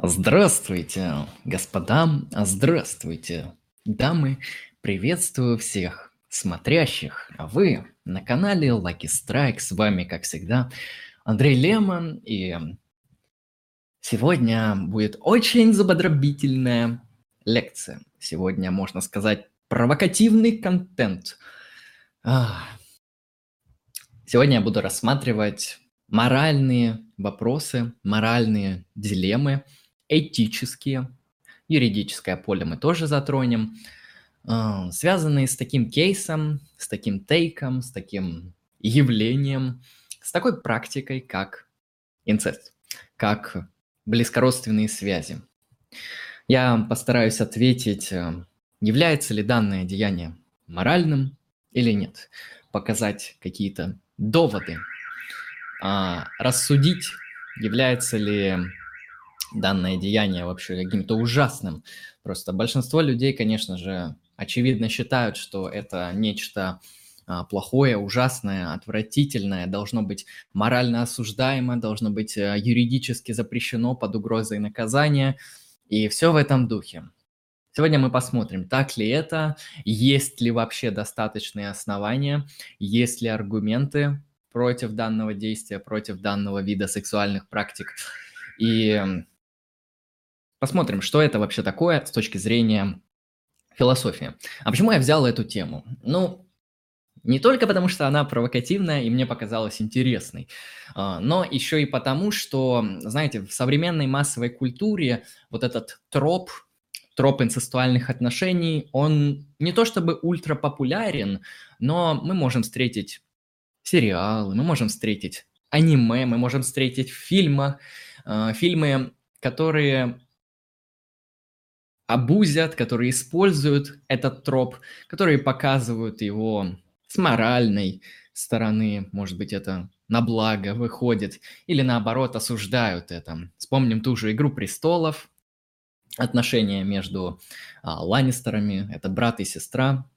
Здравствуйте, господа, здравствуйте, дамы, приветствую всех смотрящих. А вы на канале Lucky Strike, с вами, как всегда, Андрей Лемон, и сегодня будет очень забодробительная лекция. Сегодня, можно сказать, провокативный контент. Сегодня я буду рассматривать моральные вопросы, моральные дилеммы – этические, юридическое поле мы тоже затронем, а, связанные с таким кейсом, с таким тейком, с таким явлением, с такой практикой, как инцест, как близкородственные связи. Я постараюсь ответить, э, является ли данное деяние моральным или нет, показать какие-то доводы, а, рассудить, является ли данное деяние вообще каким-то ужасным. Просто большинство людей, конечно же, очевидно считают, что это нечто а, плохое, ужасное, отвратительное, должно быть морально осуждаемо, должно быть а, юридически запрещено под угрозой наказания, и все в этом духе. Сегодня мы посмотрим, так ли это, есть ли вообще достаточные основания, есть ли аргументы против данного действия, против данного вида сексуальных практик. И Посмотрим, что это вообще такое с точки зрения философии. А почему я взял эту тему? Ну, не только потому, что она провокативная и мне показалась интересной, а, но еще и потому, что, знаете, в современной массовой культуре вот этот троп, троп инцестуальных отношений, он не то чтобы ультра популярен, но мы можем встретить сериалы, мы можем встретить аниме, мы можем встретить в фильмах, а, фильмы, которые абузят, которые используют этот троп, которые показывают его с моральной стороны, может быть, это на благо выходит, или наоборот осуждают это. Вспомним ту же «Игру престолов», отношения между а, Ланнистерами, это брат и сестра,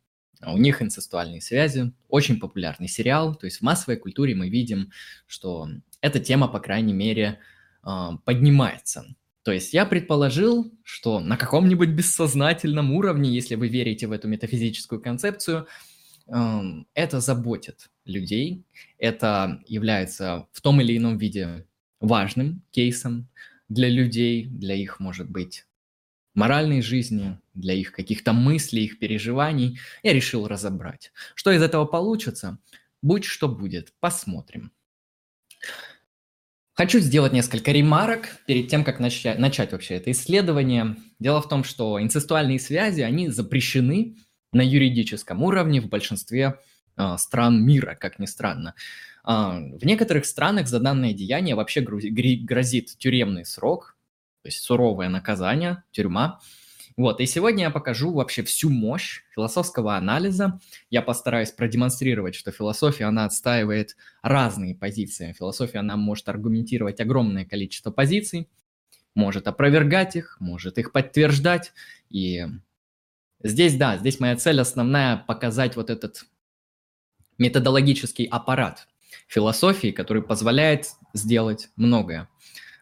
у них инцестуальные связи, очень популярный сериал, то есть в массовой культуре мы видим, что эта тема, по крайней мере, а, поднимается. То есть я предположил, что на каком-нибудь бессознательном уровне, если вы верите в эту метафизическую концепцию, эм, это заботит людей, это является в том или ином виде важным кейсом для людей, для их, может быть, моральной жизни, для их каких-то мыслей, их переживаний. Я решил разобрать. Что из этого получится? Будь что будет, посмотрим. Хочу сделать несколько ремарок перед тем, как начать, начать вообще это исследование. Дело в том, что инцестуальные связи, они запрещены на юридическом уровне в большинстве э, стран мира, как ни странно. Э, в некоторых странах за данное деяние вообще грозит тюремный срок, то есть суровое наказание, тюрьма. Вот, и сегодня я покажу вообще всю мощь философского анализа. Я постараюсь продемонстрировать, что философия, она отстаивает разные позиции. Философия, она может аргументировать огромное количество позиций, может опровергать их, может их подтверждать. И здесь, да, здесь моя цель основная показать вот этот методологический аппарат философии, который позволяет сделать многое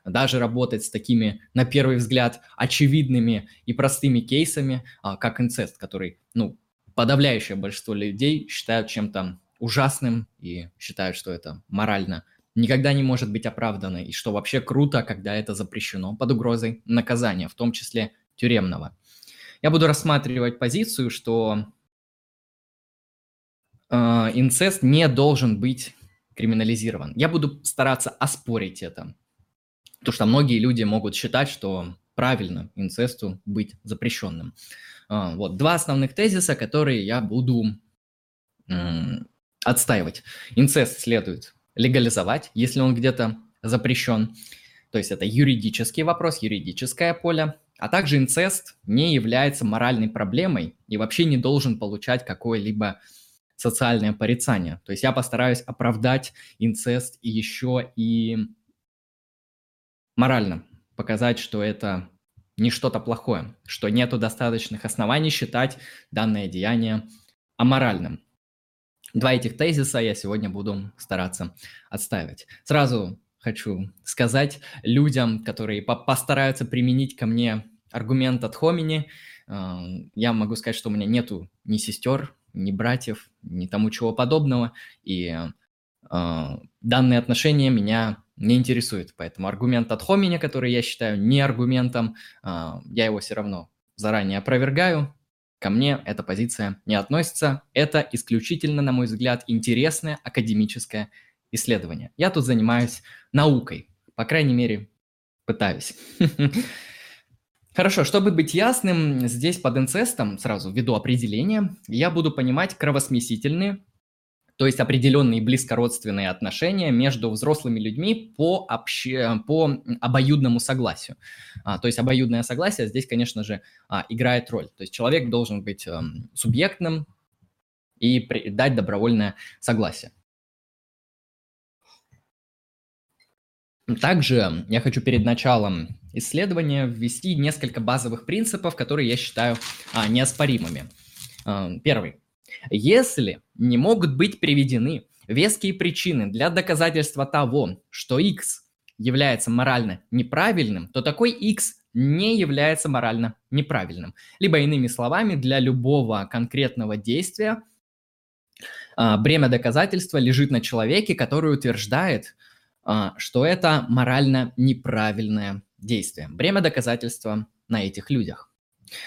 даже работать с такими, на первый взгляд, очевидными и простыми кейсами, а, как инцест, который, ну, подавляющее большинство людей считают чем-то ужасным и считают, что это морально никогда не может быть оправдано, и что вообще круто, когда это запрещено под угрозой наказания, в том числе тюремного. Я буду рассматривать позицию, что э, инцест не должен быть криминализирован. Я буду стараться оспорить это. Потому что многие люди могут считать, что правильно инцесту быть запрещенным. А, вот два основных тезиса, которые я буду отстаивать. Инцест следует легализовать, если он где-то запрещен. То есть это юридический вопрос, юридическое поле. А также инцест не является моральной проблемой и вообще не должен получать какое-либо социальное порицание. То есть я постараюсь оправдать инцест еще и морально показать, что это не что-то плохое, что нету достаточных оснований считать данное деяние аморальным. Два этих тезиса я сегодня буду стараться отстаивать. Сразу хочу сказать людям, которые постараются применить ко мне аргумент от Хомини. А, я могу сказать, что у меня нету ни сестер, ни братьев, ни тому чего подобного, и а, данные отношения меня не интересуют. Поэтому аргумент от Хомини, который я считаю не аргументом, я его все равно заранее опровергаю, Ко мне эта позиция не относится. Это исключительно, на мой взгляд, интересное академическое исследование. Я тут занимаюсь наукой, по крайней мере, пытаюсь. Хорошо, чтобы быть ясным, здесь под инцестом, сразу введу определение, я буду понимать кровосмесительные то есть определенные близкородственные отношения между взрослыми людьми по, обще... по обоюдному согласию. А, то есть обоюдное согласие здесь, конечно же, а, играет роль. То есть человек должен быть а, субъектным и при... дать добровольное согласие. Также я хочу перед началом исследования ввести несколько базовых принципов, которые я считаю а, неоспоримыми. А, первый. Если не могут быть приведены веские причины для доказательства того, что x является морально неправильным, то такой x не является морально неправильным. Либо иными словами, для любого конкретного действия а, бремя доказательства лежит на человеке, который утверждает, а, что это морально неправильное действие. Бремя доказательства на этих людях.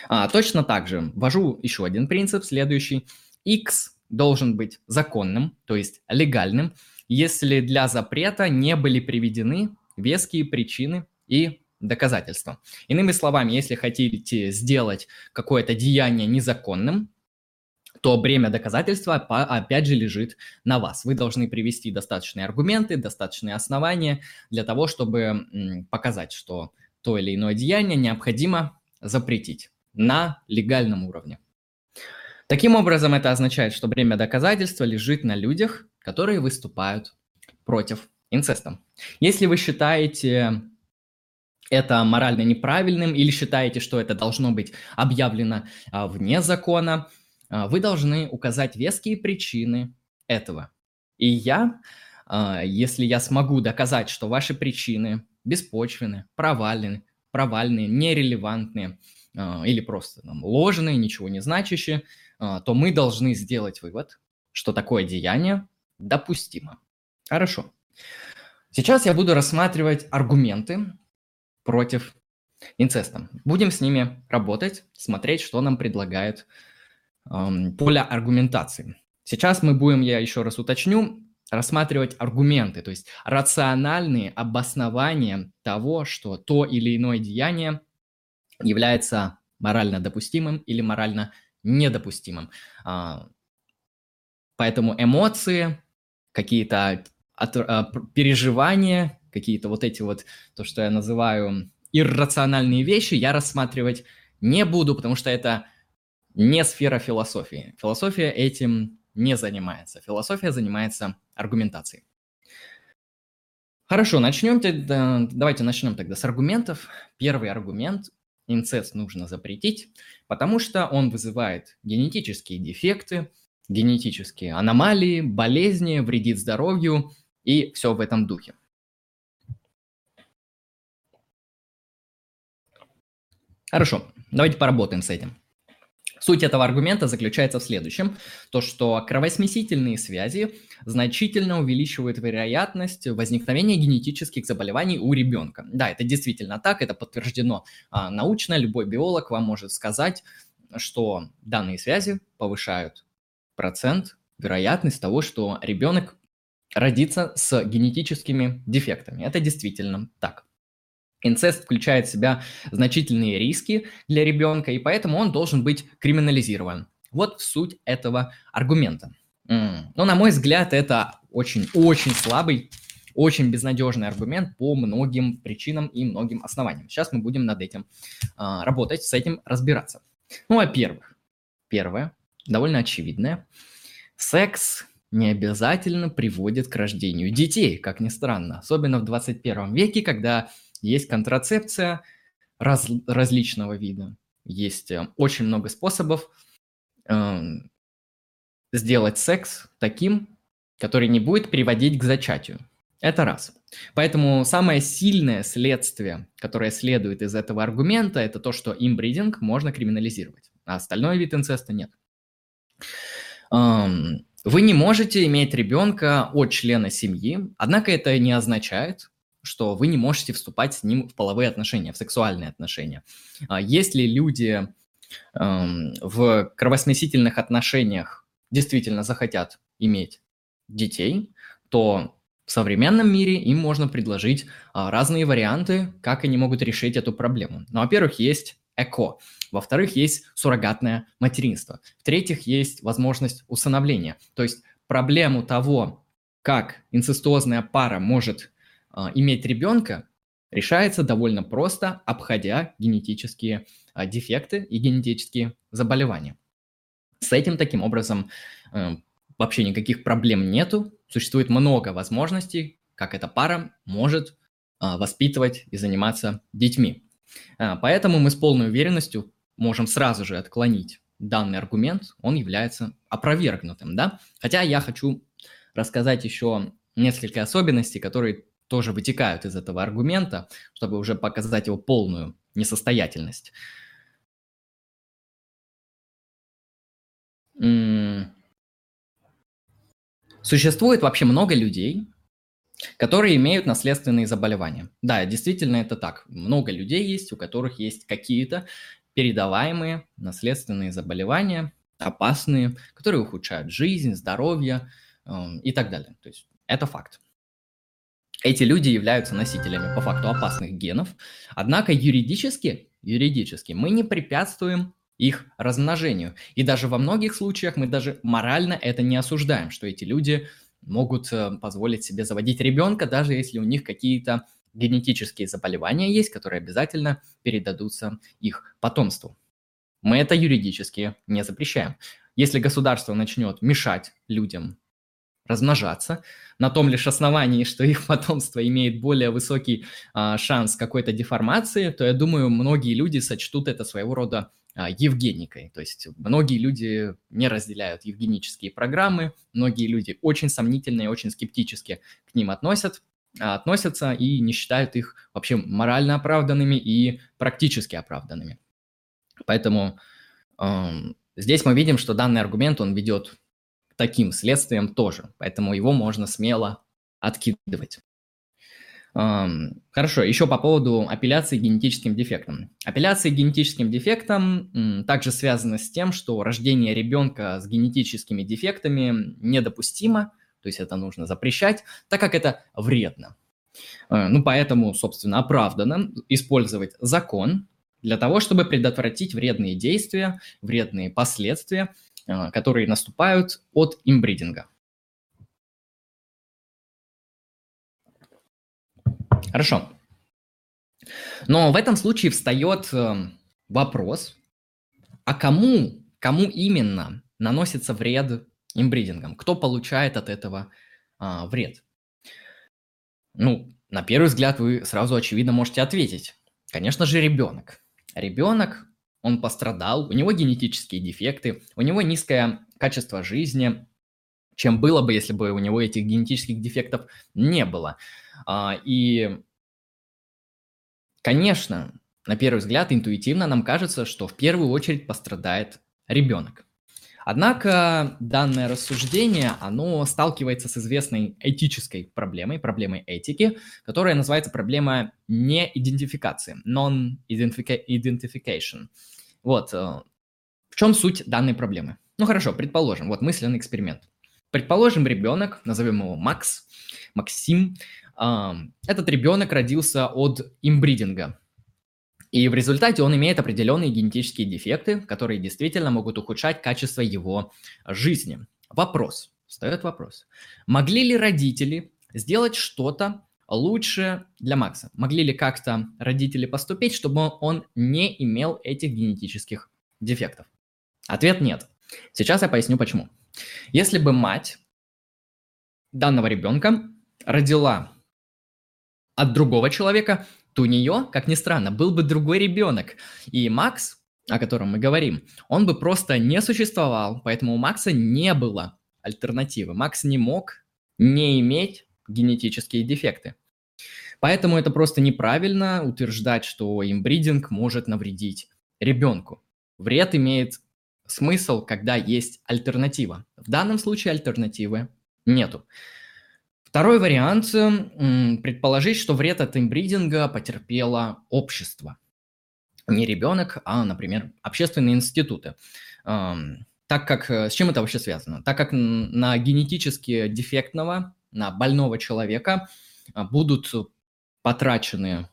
А, точно так же ввожу еще один принцип, следующий – X должен быть законным, то есть легальным, если для запрета не были приведены веские причины и доказательства. Иными словами, если хотите сделать какое-то деяние незаконным, то бремя доказательства опять же лежит на вас. Вы должны привести достаточные аргументы, достаточные основания для того, чтобы показать, что то или иное деяние необходимо запретить на легальном уровне. Таким образом, это означает, что бремя доказательства лежит на людях, которые выступают против инцеста. Если вы считаете это морально неправильным или считаете, что это должно быть объявлено а, вне закона, а, вы должны указать веские причины этого. И я, а, если я смогу доказать, что ваши причины беспочвены, провальны, провальные, нерелевантные или просто там, ложные, ничего не значащие, а, то мы должны сделать вывод, что такое деяние допустимо. Хорошо. Сейчас я буду рассматривать аргументы против инцеста. Будем с ними работать, смотреть, что нам предлагает эм, поле аргументации. Сейчас мы будем, я еще раз уточню, рассматривать аргументы, то есть рациональные обоснования того, что то или иное деяние является морально допустимым или морально недопустимым. А, поэтому эмоции, какие-то а, переживания, какие-то вот эти вот, то, что я называю иррациональные вещи, я рассматривать не буду, потому что это не сфера философии. Философия этим не занимается. Философия занимается аргументацией. Хорошо, начнем тогда, давайте начнем тогда с аргументов. Первый аргумент инцест нужно запретить, потому что он вызывает генетические дефекты, генетические аномалии, болезни, вредит здоровью и все в этом духе. Хорошо, давайте поработаем с этим. Суть этого аргумента заключается в следующем, то что кровосмесительные связи значительно увеличивают вероятность возникновения генетических заболеваний у ребенка. Да, это действительно так, это подтверждено а, научно, любой биолог вам может сказать, что данные связи повышают процент вероятность того, что ребенок родится с генетическими дефектами. Это действительно так. Инцест включает в себя значительные риски для ребенка, и поэтому он должен быть криминализирован. Вот суть этого аргумента. Но, ну, на мой взгляд, это очень-очень слабый, очень безнадежный аргумент по многим причинам и многим основаниям. Сейчас мы будем над этим а, работать, с этим разбираться. Ну, во-первых, первое, довольно очевидное, секс не обязательно приводит к рождению детей, как ни странно, особенно в 21 веке, когда есть контрацепция раз, различного вида. Есть э, очень много способов э, сделать секс таким, который не будет приводить к зачатию. Это раз. Поэтому самое сильное следствие, которое следует из этого аргумента, это то, что имбридинг можно криминализировать, а остальной вид инцеста нет. Вы не можете иметь ребенка от члена семьи, однако это не означает, что вы не можете вступать с ним в половые отношения, в сексуальные отношения. А если люди в кровосмесительных отношениях действительно захотят иметь детей, то в современном мире им можно предложить а, разные варианты, как они могут решить эту проблему. Ну, во-первых, есть ЭКО. Во-вторых, есть суррогатное материнство. В-третьих, есть возможность усыновления. То есть проблему того, как инцестуозная пара может иметь ребенка, решается довольно просто, обходя генетические а, дефекты и генетические заболевания. С этим таким образом э, вообще никаких проблем нету. Существует много возможностей, как эта пара может а, воспитывать и заниматься детьми. А, поэтому мы с полной уверенностью можем сразу же отклонить данный аргумент, он является опровергнутым, да? Хотя я хочу рассказать еще несколько особенностей, которые тоже вытекают из этого аргумента, чтобы уже показать его полную несостоятельность. Существует вообще много людей, которые имеют наследственные заболевания. Да, действительно это так. Много людей есть, у которых есть какие-то передаваемые наследственные заболевания, опасные, которые ухудшают жизнь, здоровье э, и так далее. То есть это факт. Эти люди являются носителями по факту опасных генов, однако юридически, юридически мы не препятствуем их размножению. И даже во многих случаях мы даже морально это не осуждаем, что эти люди могут э, позволить себе заводить ребенка, даже если у них какие-то генетические заболевания есть, которые обязательно передадутся их потомству. Мы это юридически не запрещаем. Если государство начнет мешать людям размножаться на том лишь основании, что их потомство имеет более высокий а, шанс какой-то деформации, то я думаю, многие люди сочтут это своего рода а, Евгеникой. То есть многие люди не разделяют евгенические программы, многие люди очень сомнительно и очень скептически к ним относят, а, относятся и не считают их вообще морально оправданными и практически оправданными. Поэтому э, здесь мы видим, что данный аргумент, он ведет таким следствиям тоже, поэтому его можно смело откидывать. Хорошо, еще по поводу апелляции генетическим дефектом. Апелляция генетическим дефектом также связана с тем, что рождение ребенка с генетическими дефектами недопустимо, то есть это нужно запрещать, так как это вредно. Э, ну, поэтому, собственно, оправдано использовать закон для того, чтобы предотвратить вредные действия, вредные последствия, которые наступают от имбридинга. Хорошо. Но в этом случае встает э, вопрос, а кому, кому именно наносится вред имбридингом? Кто получает от этого а, вред? Ну, на первый взгляд вы сразу очевидно можете ответить. Конечно же, ребенок. Ребенок, он пострадал, у него генетические дефекты, у него низкое качество жизни, чем было бы, если бы у него этих генетических дефектов не было. А, и, конечно, на первый взгляд, интуитивно нам кажется, что в первую очередь пострадает ребенок. Однако данное рассуждение, оно сталкивается с известной этической проблемой, проблемой этики, которая называется проблема неидентификации, non-identification. Вот, э, в чем суть данной проблемы? Ну хорошо, предположим, вот мысленный эксперимент. Предположим, ребенок, назовем его Макс, Максим, этот ребенок родился от имбридинга. И в результате он имеет определенные генетические дефекты, которые действительно могут ухудшать качество его жизни. Вопрос, встает вопрос. Могли ли родители сделать что-то лучше для Макса? Могли ли как-то родители поступить, чтобы он не имел этих генетических дефектов? Ответ нет. Сейчас я поясню почему. Если бы мать данного ребенка родила от другого человека, то у нее, как ни странно, был бы другой ребенок. И Макс, о котором мы говорим, он бы просто не существовал, поэтому у Макса не было альтернативы. Макс не мог не иметь генетические дефекты. Поэтому это просто неправильно утверждать, что имбридинг может навредить ребенку. Вред имеет смысл, когда есть альтернатива. В данном случае альтернативы нету. Второй вариант – предположить, что вред от имбридинга потерпело общество. Не ребенок, а, например, общественные институты. Так как, э, с чем это вообще связано? Так как на генетически дефектного, на больного человека а, будут потрачены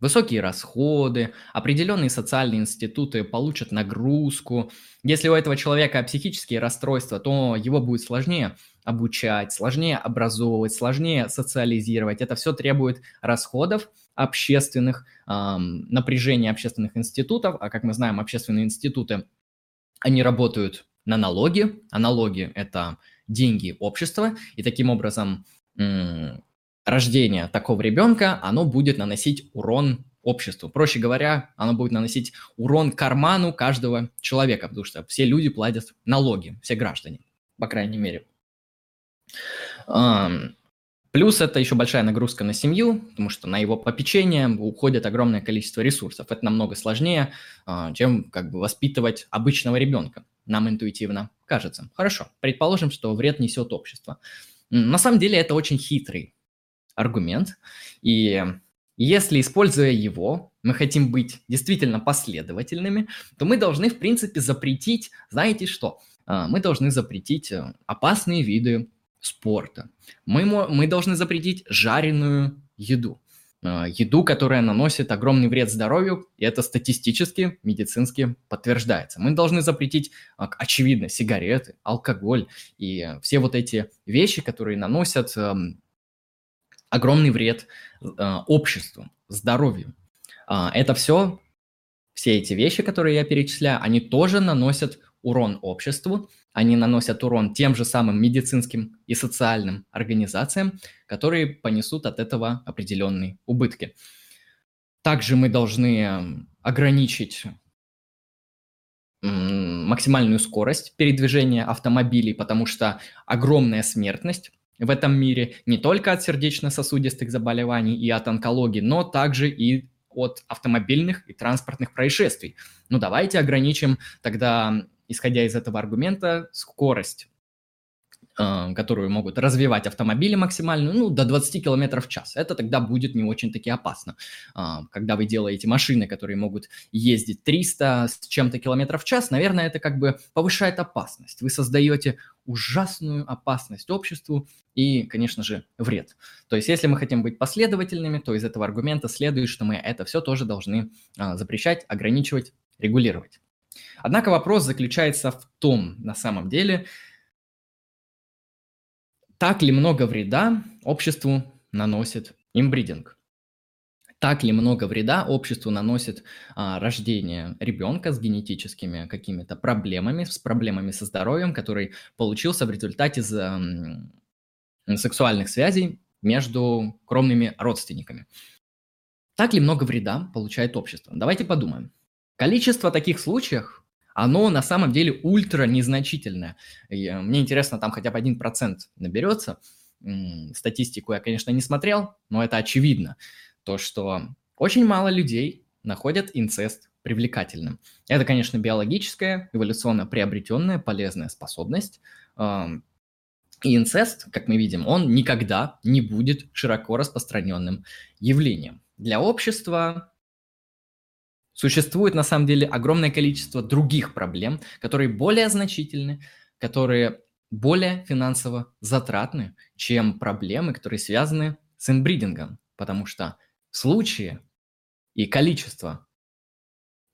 высокие расходы, определенные социальные институты получат нагрузку. Если у этого человека психические расстройства, то его будет сложнее обучать, сложнее образовывать, сложнее социализировать. Это все требует расходов общественных, эм, напряжения общественных институтов, а как мы знаем, общественные институты, они работают на налоги, а налоги – это деньги общества, и таким образом рождение такого ребенка, оно будет наносить урон обществу. Проще говоря, оно будет наносить урон карману каждого человека, потому что все люди платят налоги, все граждане, по крайней мере. Плюс это еще большая нагрузка на семью, потому что на его попечение уходит огромное количество ресурсов. Это намного сложнее, а, чем как бы воспитывать обычного ребенка. Нам интуитивно кажется. Хорошо, предположим, что вред несет общество. На самом деле это очень хитрый аргумент. И если, используя его, мы хотим быть действительно последовательными, то мы должны, в принципе, запретить, знаете что? А, мы должны запретить э, опасные виды спорта. Мы, мы должны запретить жареную еду. А, еду, которая наносит огромный вред здоровью, и это статистически, медицински подтверждается. Мы должны запретить, а, очевидно, сигареты, алкоголь и все вот эти вещи, которые наносят эм, огромный вред э, обществу, здоровью. Э, это все, все эти вещи, которые я перечисляю, они тоже наносят урон обществу, они наносят урон тем же самым медицинским и социальным организациям, которые понесут от этого определенные убытки. Также мы должны эм, ограничить максимальную скорость передвижения автомобилей, потому что огромная смертность в этом мире не только от сердечно-сосудистых заболеваний и от онкологии, но также и от автомобильных и транспортных происшествий. Ну давайте ограничим тогда, исходя из этого аргумента, скорость которую могут развивать автомобили максимально, ну, до 20 км в час. Это тогда будет не очень-таки опасно. А, когда вы делаете машины, которые могут ездить 300 с чем-то километров в час, наверное, это как бы повышает опасность. Вы создаете ужасную опасность обществу и, конечно же, вред. То есть, если мы хотим быть последовательными, то из этого аргумента следует, что мы это все тоже должны а, запрещать, ограничивать, регулировать. Однако вопрос заключается в том, на самом деле, так ли много вреда обществу наносит имбридинг? Так ли много вреда обществу наносит а, рождение ребенка с генетическими какими-то проблемами, с проблемами со здоровьем, который получился в результате из, а, сексуальных связей между кровными родственниками? Так ли много вреда получает общество? Давайте подумаем. Количество таких случаев оно на самом деле ультра незначительное. И э, мне интересно, там хотя бы один процент наберется. Статистику я, конечно, не смотрел, но это очевидно. То, что очень мало людей находят инцест привлекательным. Это, конечно, биологическая, эволюционно приобретенная полезная способность. И инцест, как мы видим, он никогда не будет широко распространенным явлением. Для общества Существует на самом деле огромное количество других проблем, которые более значительны, которые более финансово затратны, чем проблемы, которые связаны с инбридингом, потому что случаи и количество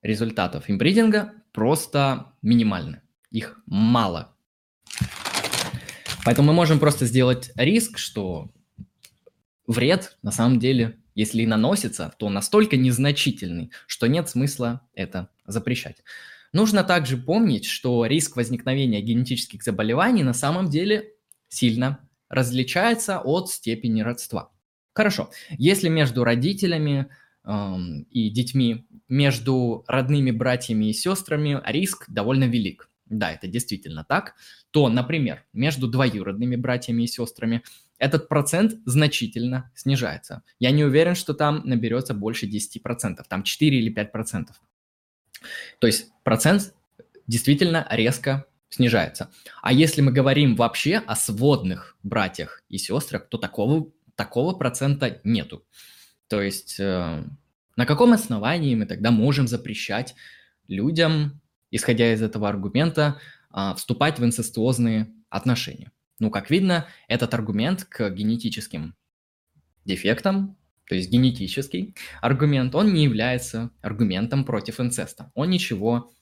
результатов инбридинга просто минимальны, их мало. Поэтому мы можем просто сделать риск, что вред на самом деле если и наносится, то настолько незначительный, что нет смысла это запрещать. Нужно также помнить, что риск возникновения генетических заболеваний на самом деле сильно различается от степени родства. Хорошо, если между родителями эм, и детьми, между родными братьями и сестрами риск довольно велик, да, это действительно так, то, например, между двоюродными братьями и сестрами этот процент значительно снижается. Я не уверен, что там наберется больше 10%, там 4 или 5%. То есть процент действительно резко снижается. А если мы говорим вообще о сводных братьях и сестрах, то такого, такого процента нету. То есть э, на каком основании мы тогда можем запрещать людям, исходя из этого аргумента, э, вступать в инцестуозные отношения? Ну, как видно, этот аргумент к генетическим дефектам, то есть генетический аргумент, он не является аргументом против инцеста. Он ничего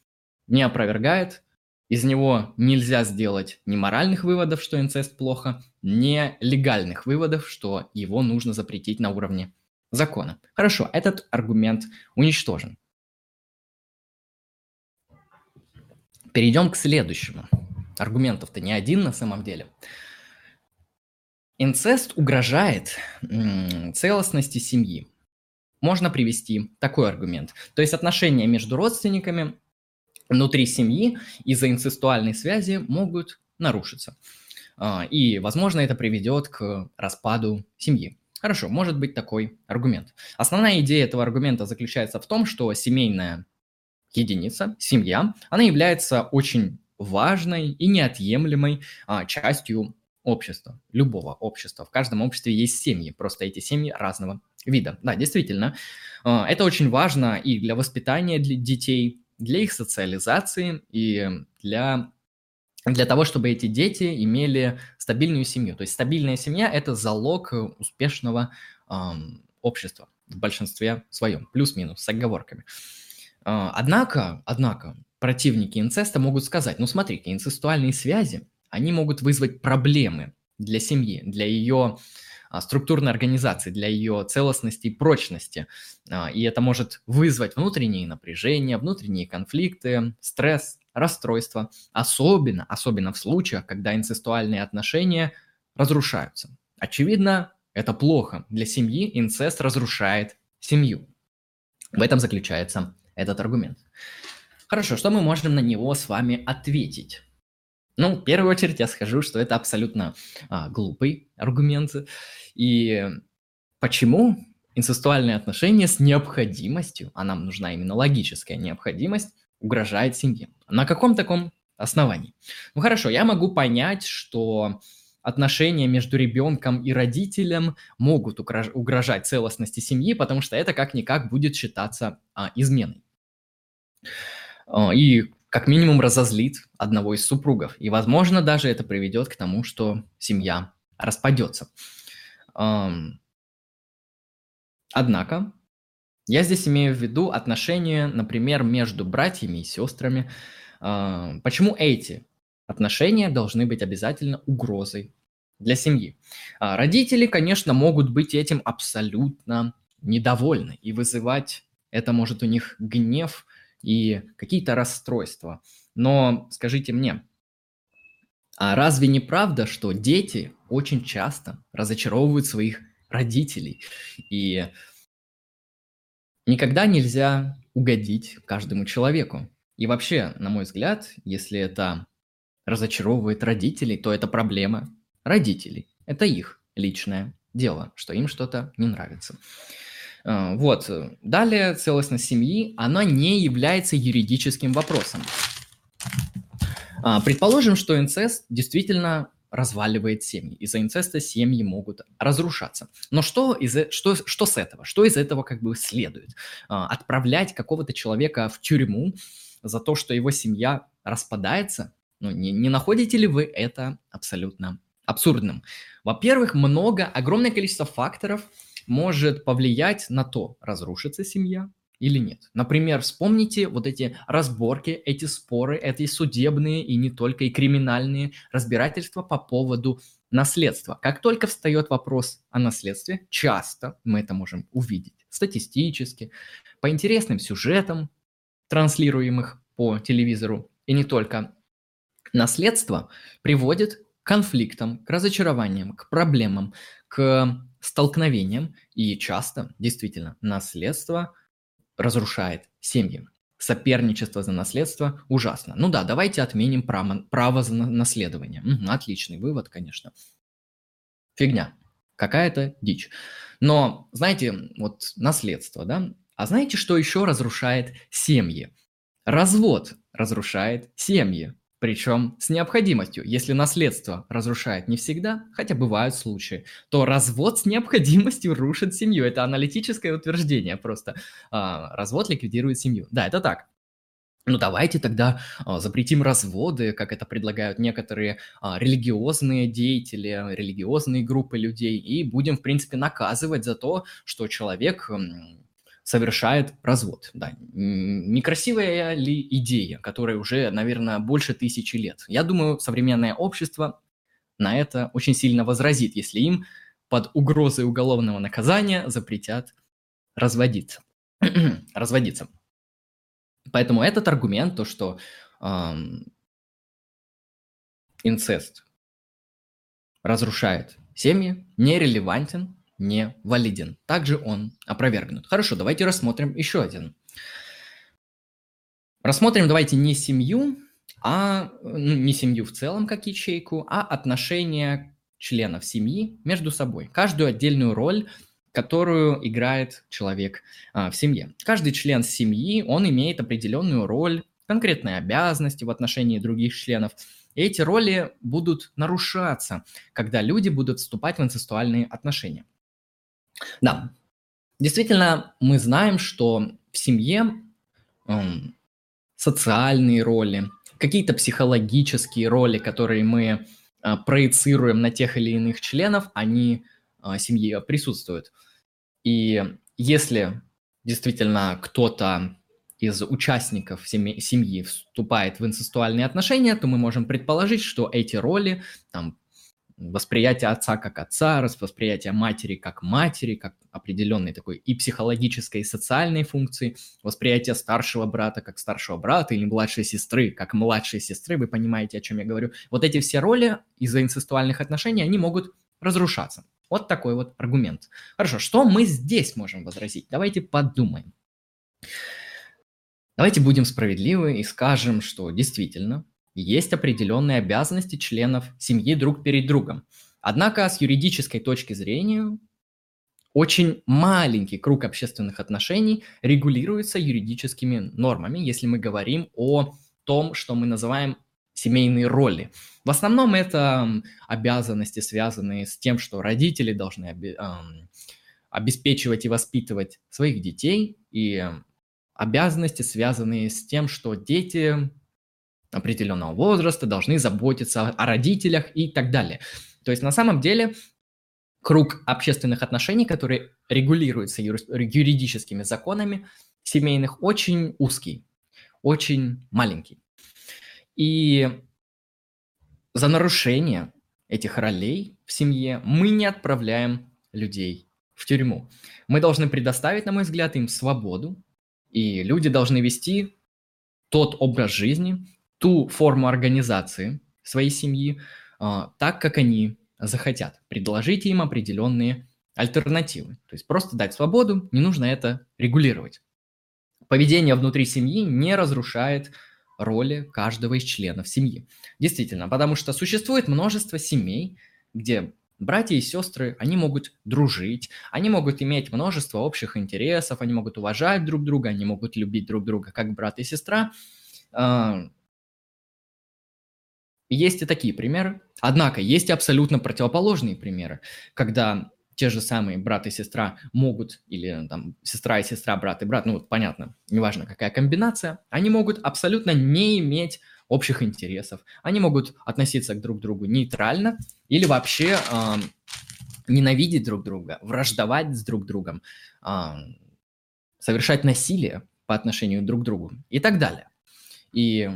не опровергает, из него нельзя сделать ни моральных выводов, что инцест плохо, ни легальных выводов, что его нужно запретить на уровне закона. Хорошо, этот аргумент уничтожен. Перейдем к следующему. Аргументов-то не один на самом деле. Инцест угрожает целостности семьи. Можно привести такой аргумент. То есть отношения между родственниками внутри семьи из-за инцестуальной связи могут нарушиться. А, и, возможно, это приведет к распаду семьи. Хорошо, может быть такой аргумент. Основная идея этого аргумента заключается в том, что семейная единица, семья, она является очень важной и неотъемлемой а, частью общества, любого общества. В каждом обществе есть семьи, просто эти семьи разного вида. Да, действительно, а, это очень важно и для воспитания для детей, для их социализации и для, для того, чтобы эти дети имели стабильную семью. То есть стабильная семья – это залог успешного эм, общества в большинстве своем, плюс-минус, с оговорками. Э, однако, однако, противники инцеста могут сказать, ну смотрите, инцестуальные связи, они могут вызвать проблемы для семьи, для ее а, структурной организации, для ее целостности и прочности. А, и это может вызвать внутренние напряжения, внутренние конфликты, стресс, расстройство, особенно, особенно в случаях, когда инцестуальные отношения разрушаются. Очевидно, это плохо. Для семьи инцест разрушает семью. В этом заключается этот аргумент. Хорошо, что мы можем на него с вами ответить? Ну, в первую очередь я скажу, что это абсолютно а, глупый аргумент. И почему инцестуальные отношения с необходимостью, а нам нужна именно логическая необходимость, угрожает семье? На каком таком основании? Ну хорошо, я могу понять, что отношения между ребенком и родителем могут угрожать целостности семьи, потому что это как-никак будет считаться а, изменой. А, и как минимум разозлит одного из супругов. И, возможно, даже это приведет к тому, что семья распадется. Однако, я здесь имею в виду отношения, например, между братьями и сестрами. Почему эти отношения должны быть обязательно угрозой для семьи? А, родители, конечно, могут быть этим абсолютно недовольны и вызывать это может у них гнев и какие-то расстройства. Но скажите мне, а разве не правда, что дети очень часто разочаровывают своих родителей? И никогда нельзя угодить каждому человеку. И вообще, на мой взгляд, если это разочаровывает родителей, то это проблема родителей. Это их личное дело, что им что-то не нравится. А, вот. Далее, целостность семьи, она не является юридическим вопросом. А, предположим, что инцест действительно разваливает семьи. Из-за инцеста семьи могут разрушаться. Но что, из, что, что с этого? Что из этого как бы следует? А, отправлять какого-то человека в тюрьму за то, что его семья распадается? Ну, не, не находите ли вы это абсолютно абсурдным? Во-первых, много, огромное количество факторов – может повлиять на то, разрушится семья или нет. Например, вспомните вот эти разборки, эти споры, эти судебные и не только, и криминальные разбирательства по поводу наследства. Как только встает вопрос о наследстве, часто мы это можем увидеть статистически, по интересным сюжетам, транслируемых по телевизору, и не только. Наследство приводит к конфликтам, к разочарованиям, к проблемам, к столкновением, и часто, действительно, наследство разрушает семьи. Соперничество за наследство ужасно. Ну да, давайте отменим право, право за наследование. Угу, отличный вывод, конечно. фигня, какая-то дичь. Но, знаете, вот наследство, да? А знаете, что еще разрушает семьи? Развод разрушает семьи. Причем с необходимостью. Если наследство разрушает не всегда, хотя бывают случаи, то развод с необходимостью рушит семью. Это аналитическое утверждение просто. А, развод ликвидирует семью. Да, это так. Ну давайте тогда а, запретим разводы, как это предлагают некоторые а, религиозные деятели, религиозные группы людей, и будем, в принципе, наказывать за то, что человек совершает развод. Да. Некрасивая ли идея, которая уже, наверное, больше тысячи лет? Я думаю, современное общество на это очень сильно возразит, если им под угрозой уголовного наказания запретят разводиться. разводиться. Поэтому этот аргумент, то, что эм, инцест разрушает семьи, нерелевантен не валиден. Также он опровергнут. Хорошо, давайте рассмотрим еще один. Рассмотрим давайте не семью, а ну, не семью в целом как ячейку, а отношения членов семьи между собой. Каждую отдельную роль, которую играет человек а, в семье. Каждый член семьи, он имеет определенную роль, конкретные обязанности в отношении других членов. И эти роли будут нарушаться, когда люди будут вступать в инцестуальные отношения. Да, действительно, мы знаем, что в семье эм, социальные роли, какие-то психологические роли, которые мы э, проецируем на тех или иных членов, они э, семьи присутствуют. И если действительно кто-то из участников семьи, семьи вступает в инцестуальные отношения, то мы можем предположить, что эти роли, там, восприятие отца как отца, восприятие матери как матери, как определенной такой и психологической, и социальной функции, восприятие старшего брата как старшего брата или младшей сестры как младшей сестры, вы понимаете, о чем я говорю. Вот эти все роли из-за инцестуальных отношений, они могут разрушаться. Вот такой вот аргумент. Хорошо, что мы здесь можем возразить? Давайте подумаем. Давайте будем справедливы и скажем, что действительно есть определенные обязанности членов семьи друг перед другом. Однако с юридической точки зрения очень маленький круг общественных отношений регулируется юридическими нормами, если мы говорим о том, что мы называем семейные роли. В основном это обязанности, связанные с тем, что родители должны обеспечивать и воспитывать своих детей, и обязанности, связанные с тем, что дети определенного возраста должны заботиться о родителях и так далее. То есть на самом деле круг общественных отношений, которые регулируются юридическими законами семейных, очень узкий, очень маленький. И за нарушение этих ролей в семье мы не отправляем людей в тюрьму. Мы должны предоставить, на мой взгляд, им свободу, и люди должны вести тот образ жизни, ту форму организации своей семьи а, так, как они захотят. Предложите им определенные альтернативы. То есть просто дать свободу, не нужно это регулировать. Поведение внутри семьи не разрушает роли каждого из членов семьи. Действительно, потому что существует множество семей, где братья и сестры, они могут дружить, они могут иметь множество общих интересов, они могут уважать друг друга, они могут любить друг друга как брат и сестра. Есть и такие примеры. Однако есть абсолютно противоположные примеры, когда те же самые брат и сестра могут, или там сестра и сестра, брат и брат, ну вот понятно, неважно какая комбинация, они могут абсолютно не иметь общих интересов. Они могут относиться к друг другу нейтрально или вообще э, ненавидеть друг друга, враждовать с друг другом, э, совершать насилие по отношению друг к другу и так далее. И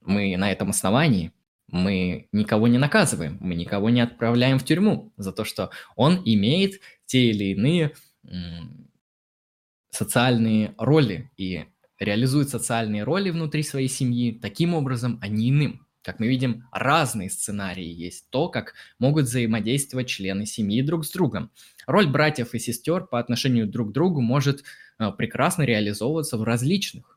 мы на этом основании, мы никого не наказываем, мы никого не отправляем в тюрьму за то, что он имеет те или иные социальные роли и реализует социальные роли внутри своей семьи таким образом, а не иным. Как мы видим, разные сценарии есть. То, как могут взаимодействовать члены семьи друг с другом. Роль братьев и сестер по отношению друг к другу может э, прекрасно реализовываться в различных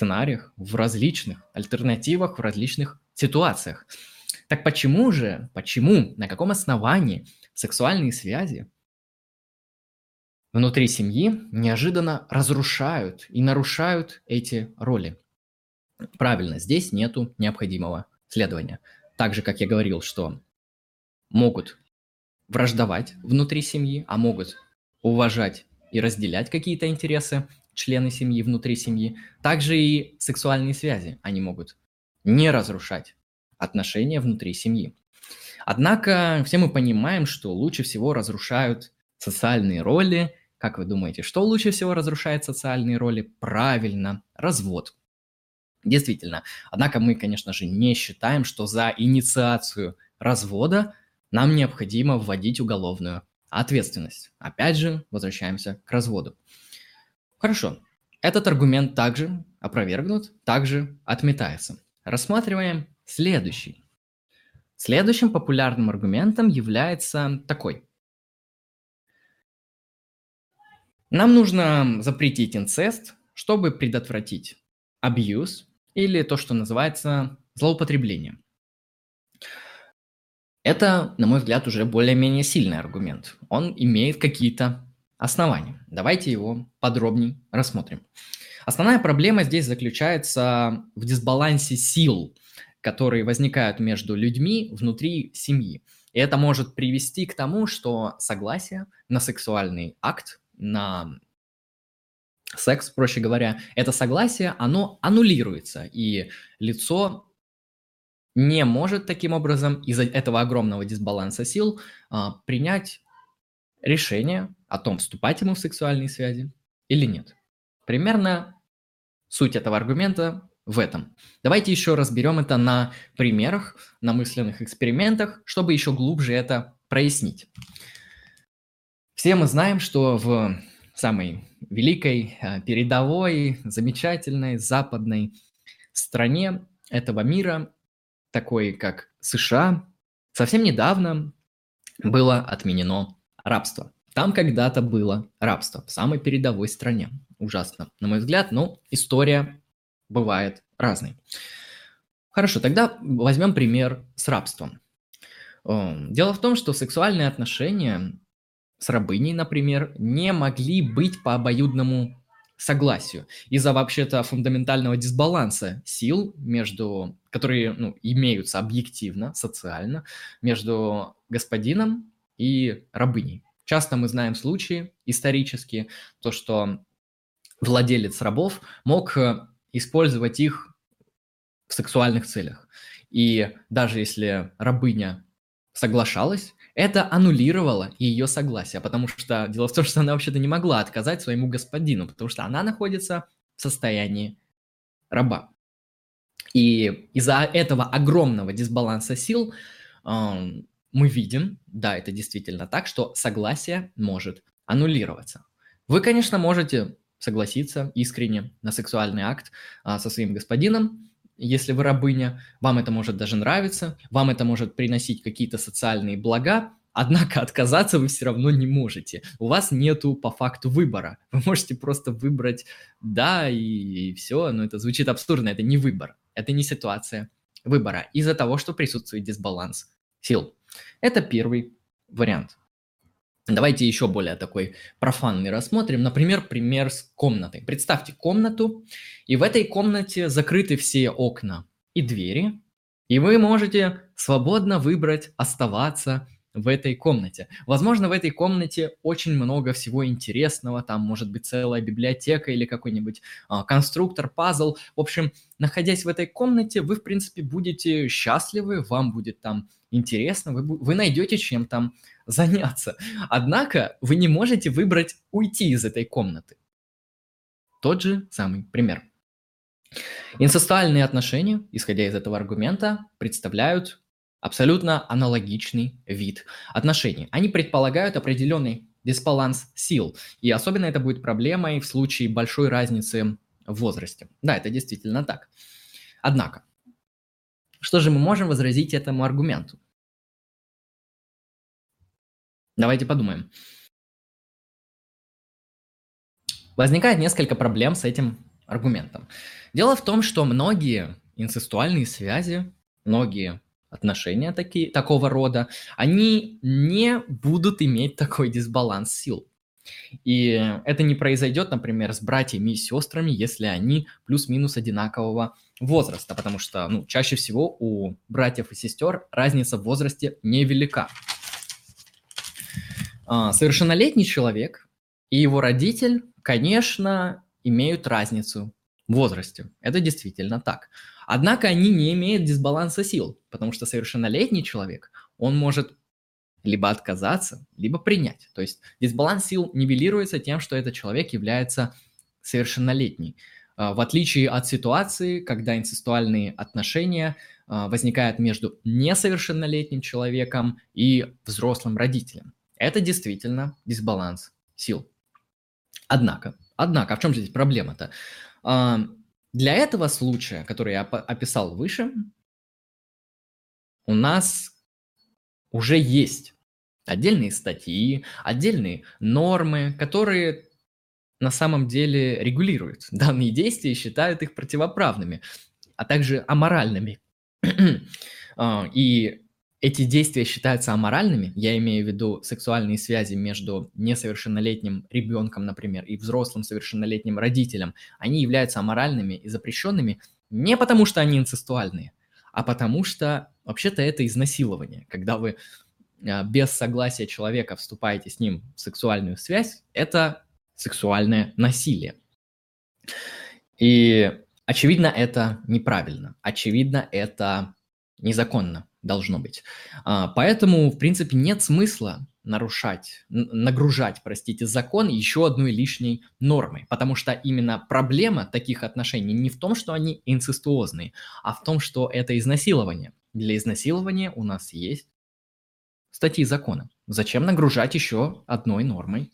сценариях, в различных альтернативах, в различных ситуациях. Так почему же, почему, на каком основании сексуальные связи внутри семьи неожиданно разрушают и нарушают эти роли? Правильно, здесь нету необходимого следования. Так же, как я говорил, что могут враждовать внутри семьи, а могут уважать и разделять какие-то интересы члены семьи внутри семьи. Также и сексуальные связи они могут не разрушать отношения внутри семьи. Однако все мы понимаем, что лучше всего разрушают социальные роли. Как вы думаете, что лучше всего разрушает социальные роли? Правильно, развод. Действительно. Однако мы, конечно же, не считаем, что за инициацию развода нам необходимо вводить уголовную ответственность. Опять же, возвращаемся к разводу. Хорошо. Этот аргумент также опровергнут, также отметается. Рассматриваем следующий. Следующим популярным аргументом является такой. Нам нужно запретить инцест, чтобы предотвратить абьюз или то, что называется злоупотребление. Это, на мой взгляд, уже более-менее сильный аргумент. Он имеет какие-то основания. Давайте его подробнее рассмотрим. Основная проблема здесь заключается в дисбалансе сил, которые возникают между людьми внутри семьи. И это может привести к тому, что согласие на сексуальный акт, на секс, проще говоря, это согласие, оно аннулируется, и лицо не может таким образом из-за этого огромного дисбаланса сил а, принять решение о том, вступать ему в сексуальные связи или нет. Примерно суть этого аргумента в этом. Давайте еще разберем это на примерах, на мысленных экспериментах, чтобы еще глубже это прояснить. Все мы знаем, что в самой великой, а, передовой, замечательной западной стране этого мира такой как США, совсем недавно было отменено рабство. Там когда-то было рабство в самой передовой стране. Ужасно, на мой взгляд, но история бывает разной. Хорошо, тогда возьмем пример с рабством. Эм, дело в том, что сексуальные отношения с рабыней, например, не могли быть по обоюдному согласию из-за вообще-то фундаментального дисбаланса сил между, которые ну, имеются объективно, социально, между господином и рабыней. Часто мы знаем случаи исторические, то, что владелец рабов мог э, использовать их в сексуальных целях. И даже если рабыня соглашалась, это аннулировало ее согласие, потому что дело в том, что она вообще-то не могла отказать своему господину, потому что она находится в состоянии раба. И из-за этого огромного дисбаланса сил мы видим, да, это действительно так, что согласие может аннулироваться. Вы, конечно, можете согласиться искренне на сексуальный акт а, со своим господином, если вы рабыня, вам это может даже нравиться, вам это может приносить какие-то социальные блага, Однако отказаться вы все равно не можете. У вас нету по факту выбора. Вы можете просто выбрать да и, и все, но это звучит абсурдно, это не выбор, это не ситуация выбора из-за того, что присутствует дисбаланс сил. Это первый вариант. Давайте еще более такой профанный рассмотрим. Например, пример с комнатой. Представьте комнату, и в этой комнате закрыты все окна и двери, и вы можете свободно выбрать оставаться в этой комнате. Возможно, в этой комнате очень много всего интересного, там может быть целая библиотека или какой-нибудь а, конструктор, пазл. В общем, находясь в этой комнате, вы, в принципе, будете счастливы, вам будет там интересно, вы, вы найдете чем там заняться. Однако вы не можете выбрать уйти из этой комнаты. Тот же самый пример. Инцестуальные отношения, исходя из этого аргумента, представляют абсолютно аналогичный вид отношений. Они предполагают определенный дисбаланс сил, и особенно это будет проблемой в случае большой разницы в возрасте. Да, это действительно так. Однако, что же мы можем возразить этому аргументу? Давайте подумаем. Возникает несколько проблем с этим аргументом. Дело в том, что многие инцестуальные связи, многие отношения такие, такого рода, они не будут иметь такой дисбаланс сил. И это не произойдет, например, с братьями и сестрами, если они плюс-минус одинакового возраста, потому что ну, чаще всего у братьев и сестер разница в возрасте невелика. А, совершеннолетний человек и его родитель, конечно, имеют разницу в возрасте. Это действительно так. Однако они не имеют дисбаланса сил, потому что совершеннолетний человек, он может либо отказаться, либо принять. То есть дисбаланс сил нивелируется тем, что этот человек является совершеннолетний. А, в отличие от ситуации, когда инцестуальные отношения а, возникают между несовершеннолетним человеком и взрослым родителем. Это действительно дисбаланс сил. Однако, однако, а в чем здесь проблема-то? Для этого случая, который я описал выше, у нас уже есть отдельные статьи, отдельные нормы, которые на самом деле регулируют данные действия и считают их противоправными, а также аморальными. А, и эти действия считаются аморальными, я имею в виду сексуальные связи между несовершеннолетним ребенком, например, и взрослым совершеннолетним родителем, они являются аморальными и запрещенными не потому, что они инцестуальные, а потому что вообще-то это изнасилование. Когда вы а, без согласия человека вступаете с ним в сексуальную связь, это сексуальное насилие. И очевидно, это неправильно. Очевидно, это незаконно должно быть. А, поэтому, в принципе, нет смысла нарушать, нагружать, простите, закон еще одной лишней нормой, потому что именно проблема таких отношений не в том, что они инцестуозные, а в том, что это изнасилование. Для изнасилования у нас есть статьи закона. Зачем нагружать еще одной нормой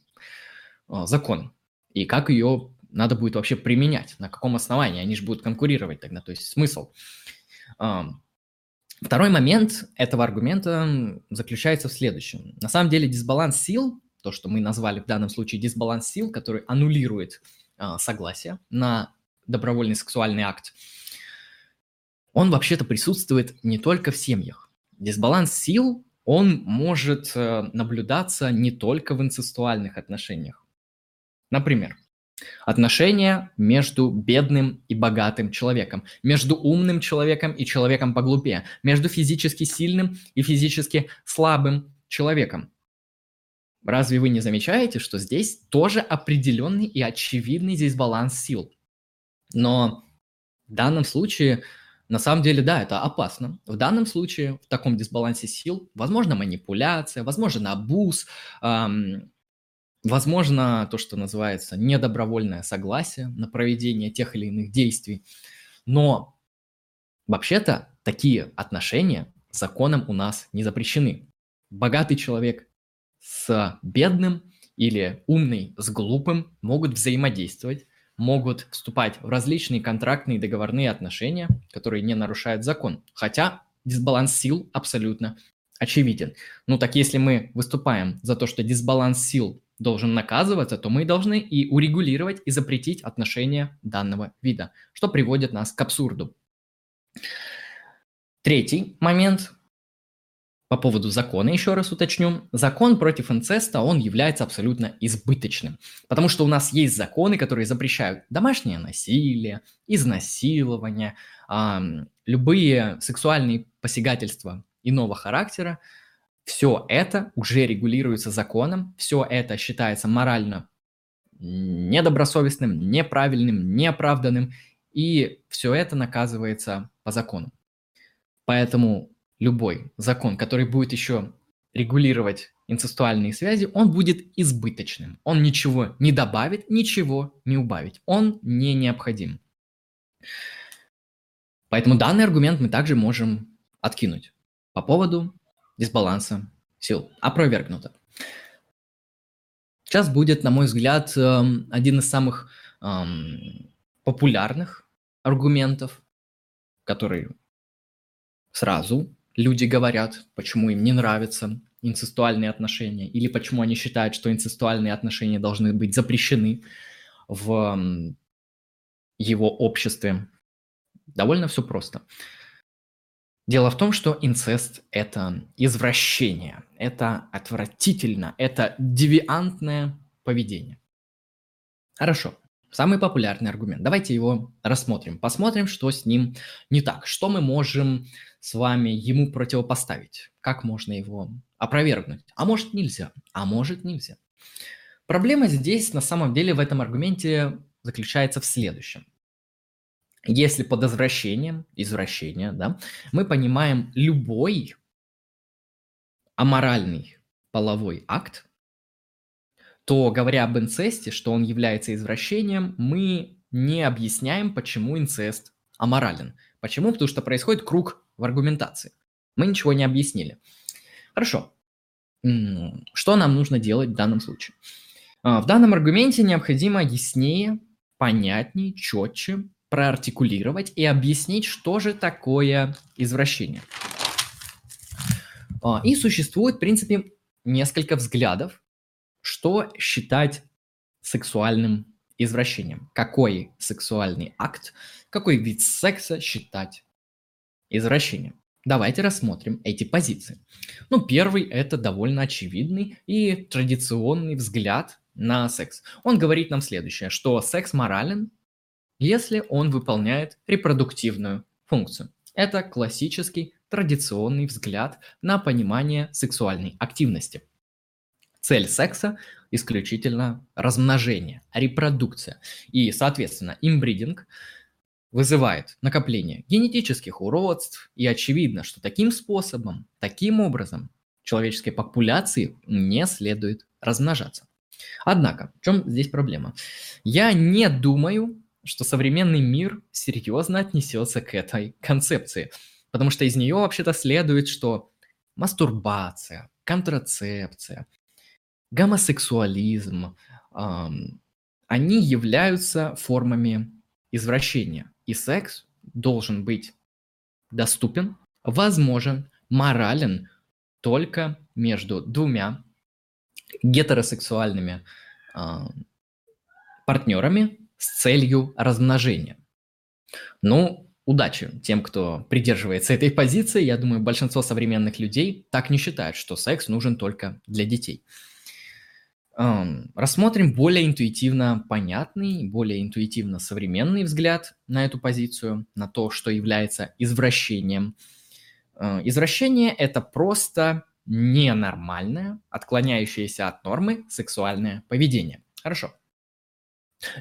закон? И как ее надо будет вообще применять? На каком основании? Они же будут конкурировать тогда. То есть смысл. Второй момент этого аргумента заключается в следующем. На самом деле дисбаланс сил, то, что мы назвали в данном случае дисбаланс сил, который аннулирует э, согласие на добровольный сексуальный акт, он вообще-то присутствует не только в семьях. Дисбаланс сил, он может э, наблюдаться не только в инцестуальных отношениях. Например, Отношения между бедным и богатым человеком, между умным человеком и человеком поглупее, между физически сильным и физически слабым человеком. Разве вы не замечаете, что здесь тоже определенный и очевидный здесь баланс сил? Но в данном случае, на самом деле, да, это опасно. В данном случае, в таком дисбалансе сил, возможно манипуляция, возможно абуз, эм, Возможно, то, что называется недобровольное согласие на проведение тех или иных действий. Но вообще-то такие отношения законом у нас не запрещены. Богатый человек с бедным или умный с глупым могут взаимодействовать, могут вступать в различные контрактные договорные отношения, которые не нарушают закон. Хотя дисбаланс сил абсолютно очевиден. Ну так если мы выступаем за то, что дисбаланс сил должен наказываться, то мы должны и урегулировать и запретить отношения данного вида, что приводит нас к абсурду. Третий момент по поводу закона, еще раз уточню. Закон против инцеста, он является абсолютно избыточным. Потому что у нас есть законы, которые запрещают домашнее насилие, изнасилование, любые сексуальные посягательства иного характера, все это уже регулируется законом, все это считается морально недобросовестным, неправильным, неоправданным, и все это наказывается по закону. Поэтому любой закон, который будет еще регулировать инцестуальные связи, он будет избыточным. Он ничего не добавит, ничего не убавит. Он не необходим. Поэтому данный аргумент мы также можем откинуть по поводу дисбаланса сил. Опровергнуто. Сейчас будет, на мой взгляд, эм, один из самых эм, популярных аргументов, который сразу люди говорят, почему им не нравятся инцестуальные отношения, или почему они считают, что инцестуальные отношения должны быть запрещены в эм, его обществе. Довольно все просто. Дело в том, что инцест – это извращение, это отвратительно, это девиантное поведение. Хорошо, самый популярный аргумент. Давайте его рассмотрим, посмотрим, что с ним не так, что мы можем с вами ему противопоставить, как можно его опровергнуть. А может нельзя, а может нельзя. Проблема здесь на самом деле в этом аргументе заключается в следующем. Если под извращением, извращение, да, мы понимаем любой аморальный половой акт, то, говоря об инцесте, что он является извращением, мы не объясняем, почему инцест аморален. Почему? Потому что происходит круг в аргументации. Мы ничего не объяснили. Хорошо. Что нам нужно делать в данном случае? А, в данном аргументе необходимо яснее, понятнее, четче проартикулировать и объяснить, что же такое извращение. А, и существует, в принципе, несколько взглядов, что считать сексуальным извращением. Какой сексуальный акт, какой вид секса считать извращением. Давайте рассмотрим эти позиции. Ну, первый – это довольно очевидный и традиционный взгляд на секс. Он говорит нам следующее, что секс морален, если он выполняет репродуктивную функцию. Это классический традиционный взгляд на понимание сексуальной активности. Цель секса исключительно размножение, репродукция. И, соответственно, имбридинг вызывает накопление генетических уродств, и очевидно, что таким способом, таким образом человеческой популяции не следует размножаться. Однако, в чем здесь проблема? Я не думаю, что современный мир серьезно отнесется к этой концепции, потому что из нее вообще-то следует, что мастурбация, контрацепция, гомосексуализм, эм, они являются формами извращения. И секс должен быть доступен, возможен, морален только между двумя гетеросексуальными э, партнерами с целью размножения. Ну, удачи тем, кто придерживается этой позиции. Я думаю, большинство современных людей так не считают, что секс нужен только для детей. Рассмотрим более интуитивно понятный, более интуитивно современный взгляд на эту позицию, на то, что является извращением. Э, извращение – это просто ненормальное, отклоняющееся от нормы сексуальное поведение. Хорошо.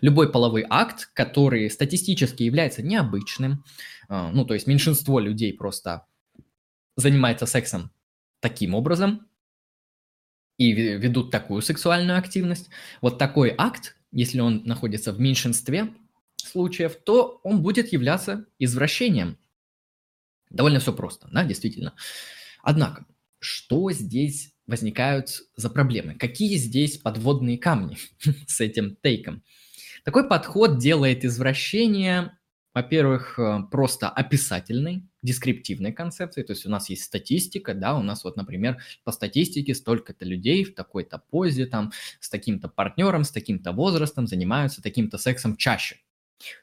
Любой половой акт, который статистически является необычным, э, ну, то есть меньшинство людей просто занимается сексом таким образом, и ведут такую сексуальную активность, вот такой акт, если он находится в меньшинстве случаев, то он будет являться извращением. Довольно все просто, да, действительно. Однако, что здесь возникают за проблемы? Какие здесь подводные камни с этим тейком? Такой подход делает извращение во-первых, э, просто описательной, дескриптивной концепции, то есть у нас есть статистика, да, у нас вот, например, по статистике столько-то людей в такой-то позе, там, с таким-то партнером, с таким-то возрастом занимаются таким-то сексом чаще,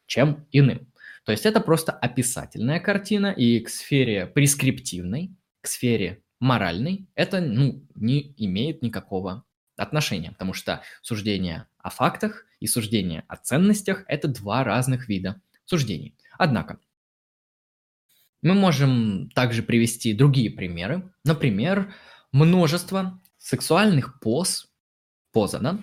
чем иным. То есть это просто описательная картина, и к сфере прескриптивной, к сфере моральной это ну, не имеет никакого отношения, потому что суждение о фактах и суждение о ценностях – это два разных вида суждений. Однако, мы можем также привести другие примеры. Например, множество сексуальных поз, поза, да,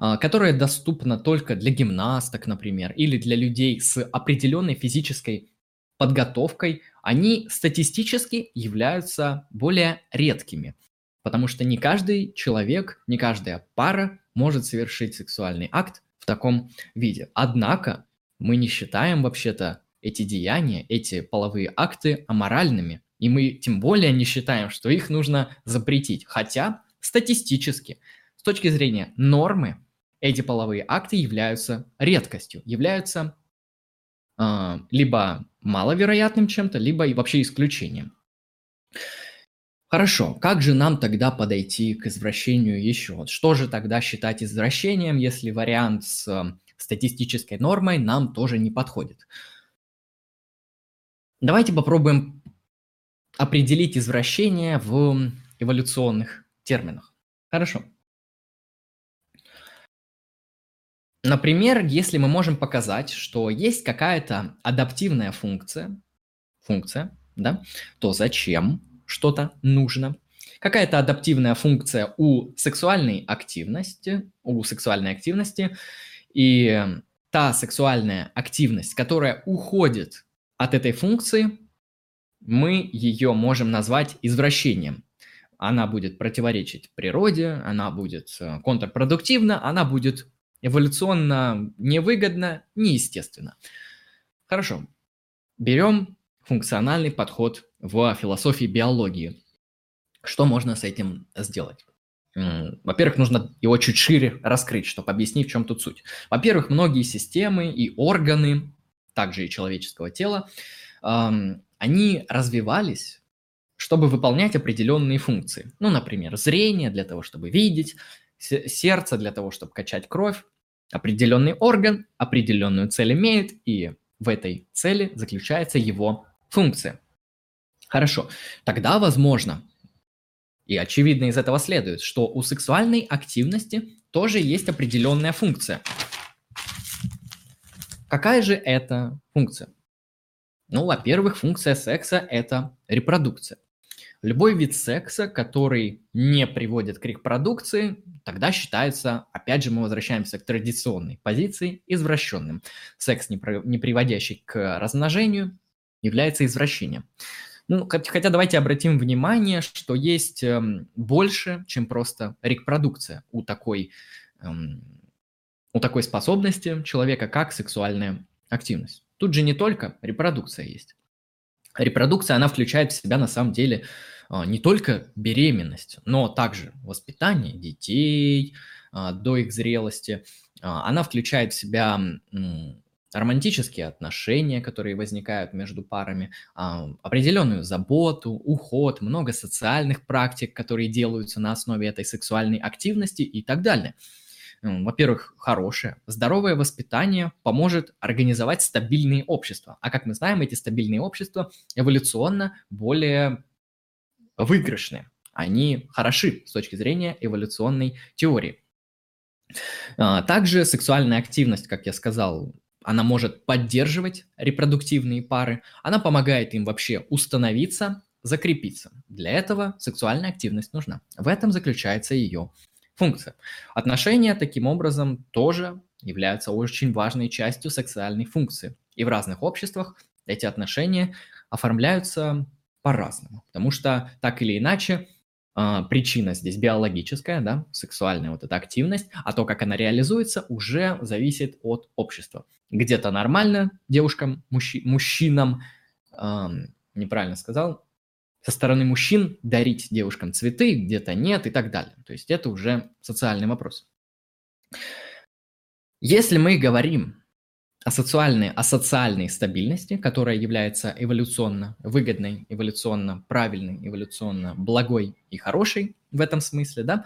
а, которая доступна только для гимнасток, например, или для людей с определенной физической подготовкой, они статистически являются более редкими, потому что не каждый человек, не каждая пара может совершить сексуальный акт в таком виде. Однако мы не считаем вообще-то эти деяния, эти половые акты аморальными. И мы тем более не считаем, что их нужно запретить. Хотя статистически, с точки зрения нормы, эти половые акты являются редкостью, являются э, либо маловероятным чем-то, либо и вообще исключением. Хорошо, как же нам тогда подойти к извращению еще? Что же тогда считать извращением, если вариант с статистической нормой нам тоже не подходит. Давайте попробуем определить извращение в эволюционных терминах. Хорошо. Например, если мы можем показать, что есть какая-то адаптивная функция, функция, да, то зачем что-то нужно? Какая-то адаптивная функция у сексуальной активности, у сексуальной активности, и та сексуальная активность, которая уходит от этой функции, мы ее можем назвать извращением. Она будет противоречить природе, она будет э, контрпродуктивна, она будет эволюционно невыгодна, неестественно. Хорошо. Берем функциональный подход в философии биологии. Что можно с этим сделать? Во-первых, нужно его чуть шире раскрыть, чтобы объяснить, в чем тут суть. Во-первых, многие системы и органы, также и человеческого тела, они развивались, чтобы выполнять определенные функции. Ну, например, зрение для того, чтобы видеть, сердце для того, чтобы качать кровь. Определенный орган определенную цель имеет, и в этой цели заключается его функция. Хорошо, тогда возможно, и очевидно из этого следует, что у сексуальной активности тоже есть определенная функция. Какая же это функция? Ну, во-первых, функция секса – это репродукция. Любой вид секса, который не приводит к репродукции, тогда считается, опять же, мы возвращаемся к традиционной позиции, извращенным. Секс, не, не приводящий к размножению, является извращением. Ну, хотя давайте обратим внимание, что есть эм, больше, чем просто репродукция у такой, эм, у такой способности человека, как сексуальная активность. Тут же не только репродукция есть. Репродукция, она включает в себя на самом деле а, не только беременность, но также воспитание детей а, до их зрелости. А, она включает в себя романтические отношения, которые возникают между парами, определенную заботу, уход, много социальных практик, которые делаются на основе этой сексуальной активности и так далее во-первых, хорошее, здоровое воспитание поможет организовать стабильные общества. А как мы знаем, эти стабильные общества эволюционно более выигрышные. Они хороши с точки зрения эволюционной теории. А, также сексуальная активность, как я сказал, она может поддерживать репродуктивные пары, она помогает им вообще установиться, закрепиться. Для этого сексуальная активность нужна. В этом заключается ее функция. Отношения таким образом тоже являются очень важной частью сексуальной функции. И в разных обществах эти отношения оформляются по-разному, потому что так или иначе а, причина здесь биологическая, да, сексуальная вот эта активность, а то, как она реализуется, уже зависит от общества. Где-то нормально девушкам, мужчи, мужчинам, эм, неправильно сказал, со стороны мужчин дарить девушкам цветы, где-то нет и так далее. То есть это уже социальный вопрос. Если мы говорим о социальной, о социальной стабильности, которая является эволюционно выгодной, эволюционно правильной, эволюционно благой и хорошей в этом смысле, да,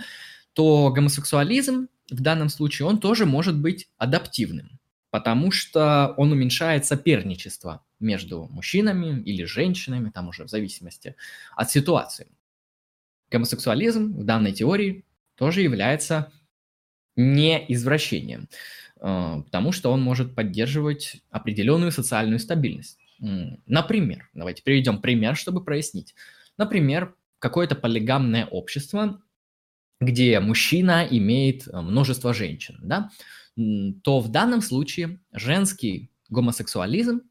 то гомосексуализм в данном случае, он тоже может быть адаптивным потому что он уменьшает соперничество между мужчинами или женщинами, там уже в зависимости от ситуации. Гомосексуализм в данной теории тоже является не извращением, потому что он может поддерживать определенную социальную стабильность. Например, давайте приведем пример, чтобы прояснить. Например, какое-то полигамное общество, где мужчина имеет э, множество женщин, да, то в данном случае женский гомосексуализм,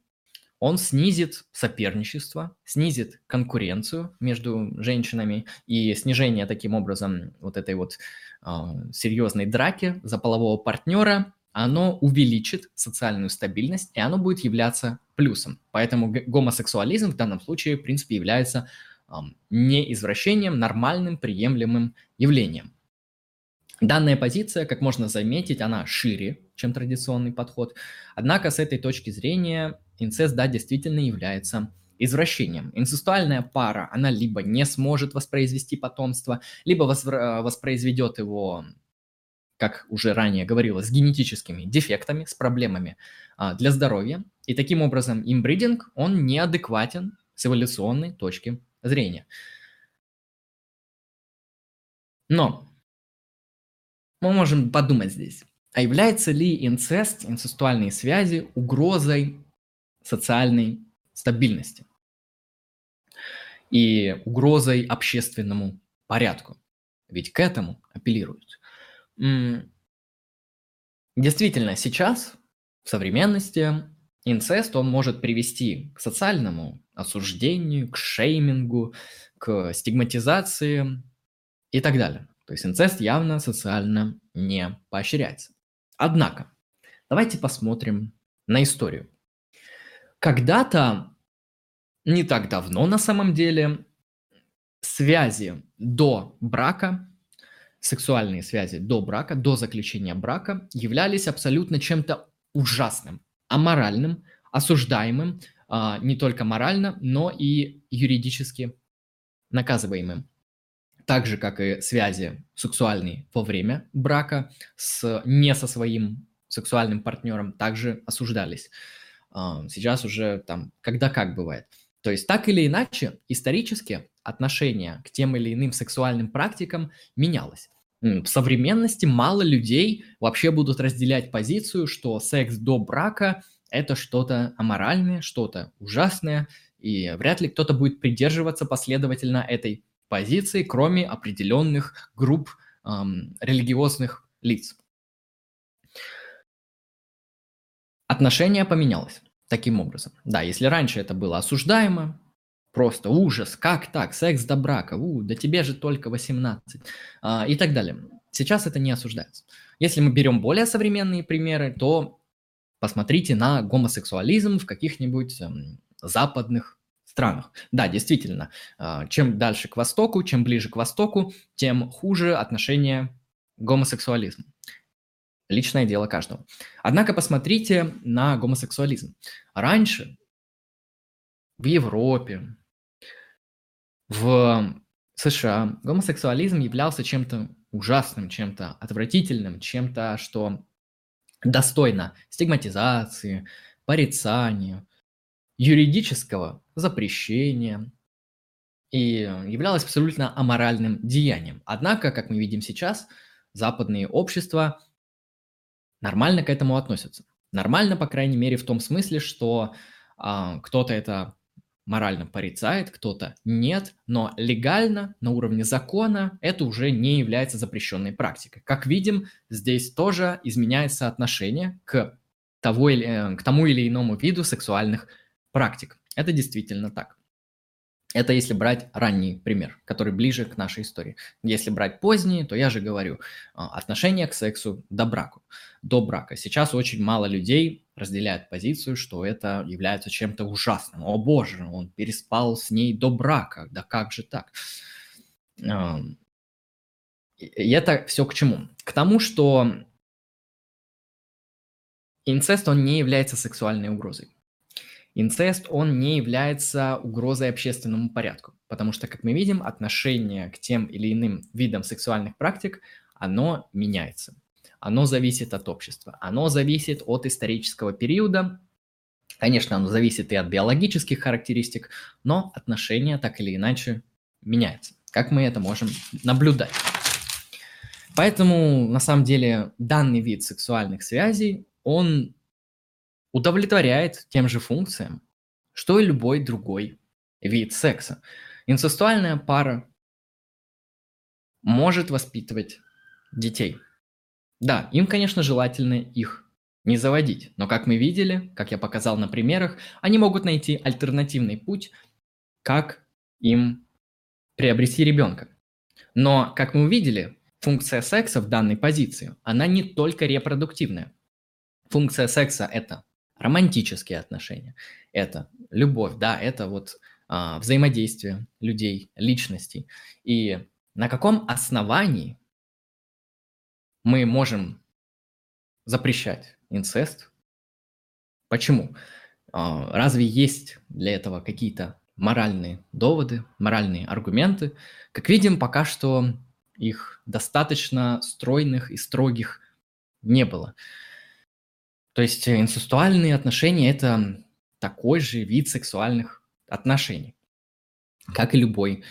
он снизит соперничество, снизит конкуренцию между женщинами и снижение таким образом вот этой вот э, серьезной драки за полового партнера, оно увеличит социальную стабильность, и оно будет являться плюсом. Поэтому гомосексуализм в данном случае, в принципе, является э, не извращением, нормальным, приемлемым явлением. Данная позиция, как можно заметить, она шире, чем традиционный подход. Однако с этой точки зрения инцест, да, действительно является извращением. Инцестуальная пара, она либо не сможет воспроизвести потомство, либо воспроизведет его, как уже ранее говорилось, с генетическими дефектами, с проблемами а, для здоровья. И таким образом имбридинг, он неадекватен с эволюционной точки зрения. Но мы можем подумать здесь, а является ли инцест, инцестуальные связи угрозой социальной стабильности и угрозой общественному порядку? Ведь к этому апеллируют. Действительно, сейчас, в современности, инцест, он может привести к социальному осуждению, к шеймингу, к стигматизации и так далее. То есть инцест явно социально не поощряется. Однако, давайте посмотрим на историю. Когда-то, не так давно на самом деле, связи до брака, сексуальные связи до брака, до заключения брака являлись абсолютно чем-то ужасным, аморальным, осуждаемым, а, не только морально, но и юридически наказываемым. Так же, как и связи сексуальные во время брака с, не со своим сексуальным партнером, также осуждались. А, сейчас уже там, когда как бывает. То есть так или иначе, исторически отношение к тем или иным сексуальным практикам менялось. В современности мало людей вообще будут разделять позицию, что секс до брака это что-то аморальное, что-то ужасное, и вряд ли кто-то будет придерживаться последовательно этой позиции, кроме определенных групп эм, религиозных лиц. Отношение поменялось таким образом. Да, если раньше это было осуждаемо, просто ужас, как так, секс до брака, у, да тебе же только 18 а, и так далее. Сейчас это не осуждается. Если мы берем более современные примеры, то Посмотрите на гомосексуализм в каких-нибудь эм, западных странах. Да, действительно, э, чем дальше к востоку, чем ближе к востоку, тем хуже отношение к гомосексуализму. Личное дело каждого. Однако посмотрите на гомосексуализм. Раньше в Европе, в США гомосексуализм являлся чем-то ужасным, чем-то отвратительным, чем-то, что достойна стигматизации, порицания, юридического запрещения и являлась абсолютно аморальным деянием. Однако, как мы видим сейчас, западные общества нормально к этому относятся. Нормально, по крайней мере, в том смысле, что а, кто-то это морально порицает, кто-то нет, но легально, на уровне закона, это уже не является запрещенной практикой. Как видим, здесь тоже изменяется отношение к, того или, э, к тому или иному виду сексуальных практик. Это действительно так. Это если брать ранний пример, который ближе к нашей истории. Если брать поздние, то я же говорю, а, отношение к сексу до браку, до брака. Сейчас очень мало людей разделяют позицию, что это является чем-то ужасным. О боже, он переспал с ней до брака, да как же так? И это все к чему? К тому, что инцест, он не является сексуальной угрозой инцест, он не является угрозой общественному порядку, потому что, как мы видим, отношение к тем или иным видам сексуальных практик, оно меняется. Оно зависит от общества, оно зависит от исторического периода, Конечно, оно зависит и от биологических характеристик, но отношение так или иначе меняется. Как мы это можем наблюдать? Поэтому, на самом деле, данный вид сексуальных связей, он удовлетворяет тем же функциям, что и любой другой вид секса. Инцестуальная пара может воспитывать детей. Да, им, конечно, желательно их не заводить, но как мы видели, как я показал на примерах, они могут найти альтернативный путь, как им приобрести ребенка. Но, как мы увидели, функция секса в данной позиции, она не только репродуктивная. Функция секса – это романтические отношения. Это любовь, да, это вот а, взаимодействие людей, личностей. И на каком основании мы можем запрещать инцест? Почему? А, разве есть для этого какие-то моральные доводы, моральные аргументы? Как видим, пока что их достаточно стройных и строгих не было. То есть э, инцестуальные отношения – это такой же вид сексуальных отношений. как и любой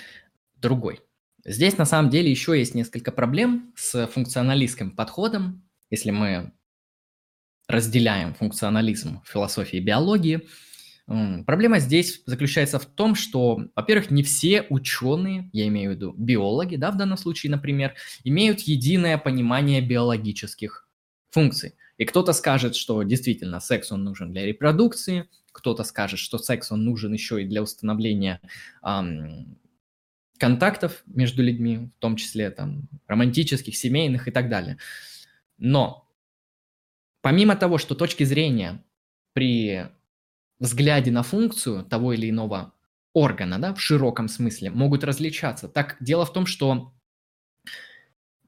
другой. Здесь на самом деле еще есть несколько проблем с функционалистским подходом, если мы разделяем функционализм философии и биологии. Проблема здесь заключается в том, что, во-первых, не все ученые, я имею в виду биологи, да, в данном случае, например, имеют единое понимание биологических функций. И кто-то скажет, что действительно секс он нужен для репродукции, кто-то скажет, что секс он нужен еще и для установления эм, контактов между людьми, в том числе там романтических, семейных и так далее. Но помимо того, что точки зрения при взгляде на функцию того или иного органа, да, в широком смысле, могут различаться. Так дело в том, что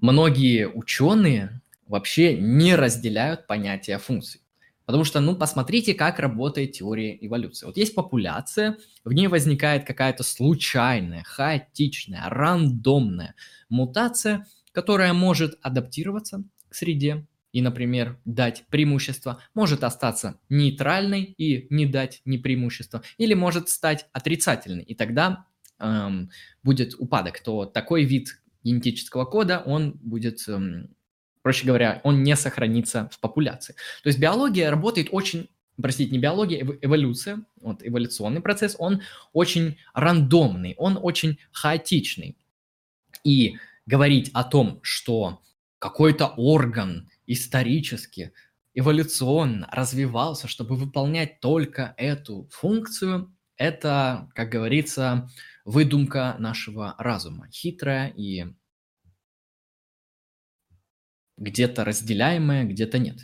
многие ученые вообще не разделяют понятие функций. Потому что, ну, посмотрите, как работает теория эволюции. Вот есть популяция, в ней возникает какая-то случайная, хаотичная, рандомная мутация, которая может адаптироваться к среде и, например, дать преимущество, может остаться нейтральной и не дать ни преимущества, или может стать отрицательной, и тогда эм, будет упадок, то такой вид генетического кода, он будет эм, Проще говоря, он не сохранится в популяции. То есть биология работает очень, простите, не биология, эволюция, вот эволюционный процесс, он очень рандомный, он очень хаотичный. И говорить о том, что какой-то орган исторически, эволюционно развивался, чтобы выполнять только эту функцию, это, как говорится, выдумка нашего разума, хитрая и где-то разделяемое, где-то нет.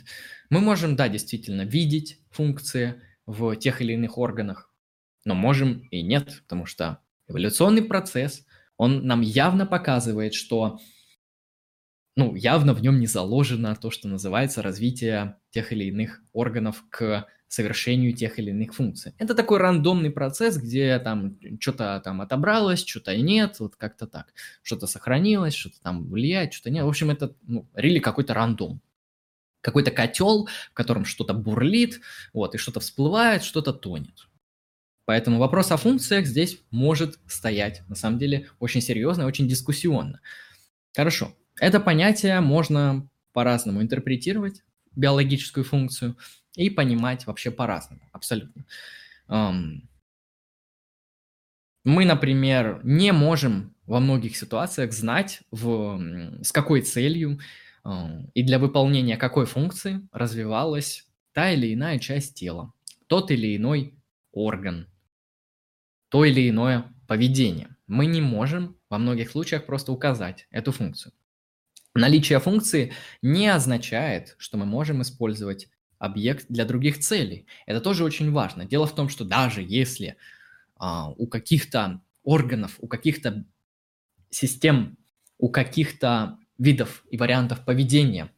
Мы можем, да, действительно видеть функции в тех или иных органах, но можем и нет, потому что эволюционный процесс, он нам явно показывает, что ну, явно в нем не заложено то, что называется развитие тех или иных органов к совершению тех или иных функций. Это такой рандомный процесс, где там что-то там отобралось, что-то нет, вот как-то так. Что-то сохранилось, что-то там влияет, что-то нет. В общем, это, ну, рели какой-то рандом. Какой-то котел, в котором что-то бурлит, вот, и что-то всплывает, что-то тонет. Поэтому вопрос о функциях здесь может стоять, на самом деле, очень серьезно и очень дискуссионно. Хорошо. Это понятие можно по-разному интерпретировать, биологическую функцию – и понимать вообще по-разному, абсолютно. Мы, например, не можем во многих ситуациях знать, в, с какой целью и для выполнения какой функции развивалась та или иная часть тела, тот или иной орган, то или иное поведение. Мы не можем во многих случаях просто указать эту функцию. Наличие функции не означает, что мы можем использовать объект для других целей. Это тоже очень важно. Дело в том, что даже если а, у каких-то органов, у каких-то систем, у каких-то видов и вариантов поведения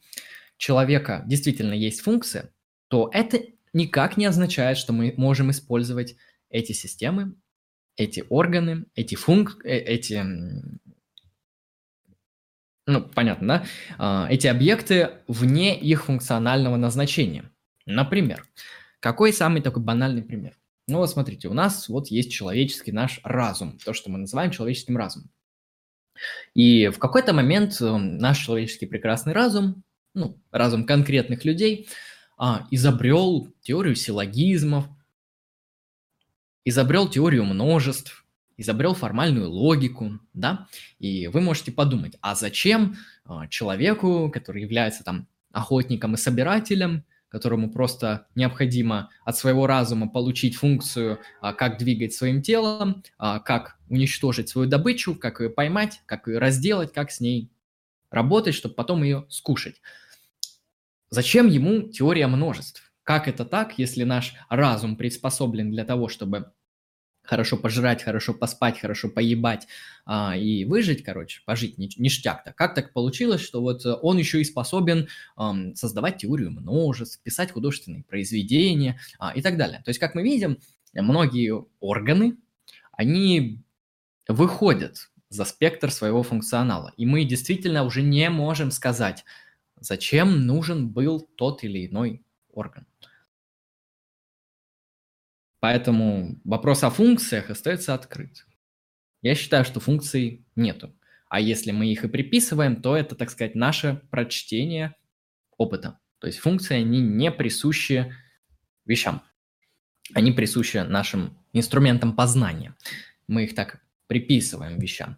человека действительно есть функция, то это никак не означает, что мы можем использовать эти системы, эти органы, эти функ, э, эти ну, понятно, да, а, эти объекты вне их функционального назначения. Например, какой самый такой банальный пример? Ну вот смотрите, у нас вот есть человеческий наш разум, то, что мы называем человеческим разумом. И в какой-то момент э, наш человеческий прекрасный разум, ну, разум конкретных людей, а, изобрел теорию силлогизмов, изобрел теорию множеств, изобрел формальную логику, да, и вы можете подумать, а зачем а, человеку, который является там охотником и собирателем, которому просто необходимо от своего разума получить функцию, а, как двигать своим телом, а, как уничтожить свою добычу, как ее поймать, как ее разделать, как с ней работать, чтобы потом ее скушать. Зачем ему теория множеств? Как это так, если наш разум приспособлен для того, чтобы хорошо пожрать, хорошо поспать, хорошо поебать а, и выжить, короче, пожить ништяк-то. Как так получилось, что вот э, он еще и способен а, создавать теорию множеств, писать художественные произведения а, и так далее. То есть, как мы видим, многие органы, они выходят за спектр своего функционала. И мы действительно уже не можем сказать, зачем нужен был тот или иной орган. Поэтому вопрос о функциях остается открыт. Я считаю, что функций нету. А если мы их и приписываем, то это, так сказать, наше прочтение опыта. То есть функции, они не присущи вещам. Они присущи нашим инструментам познания. Мы их так приписываем вещам.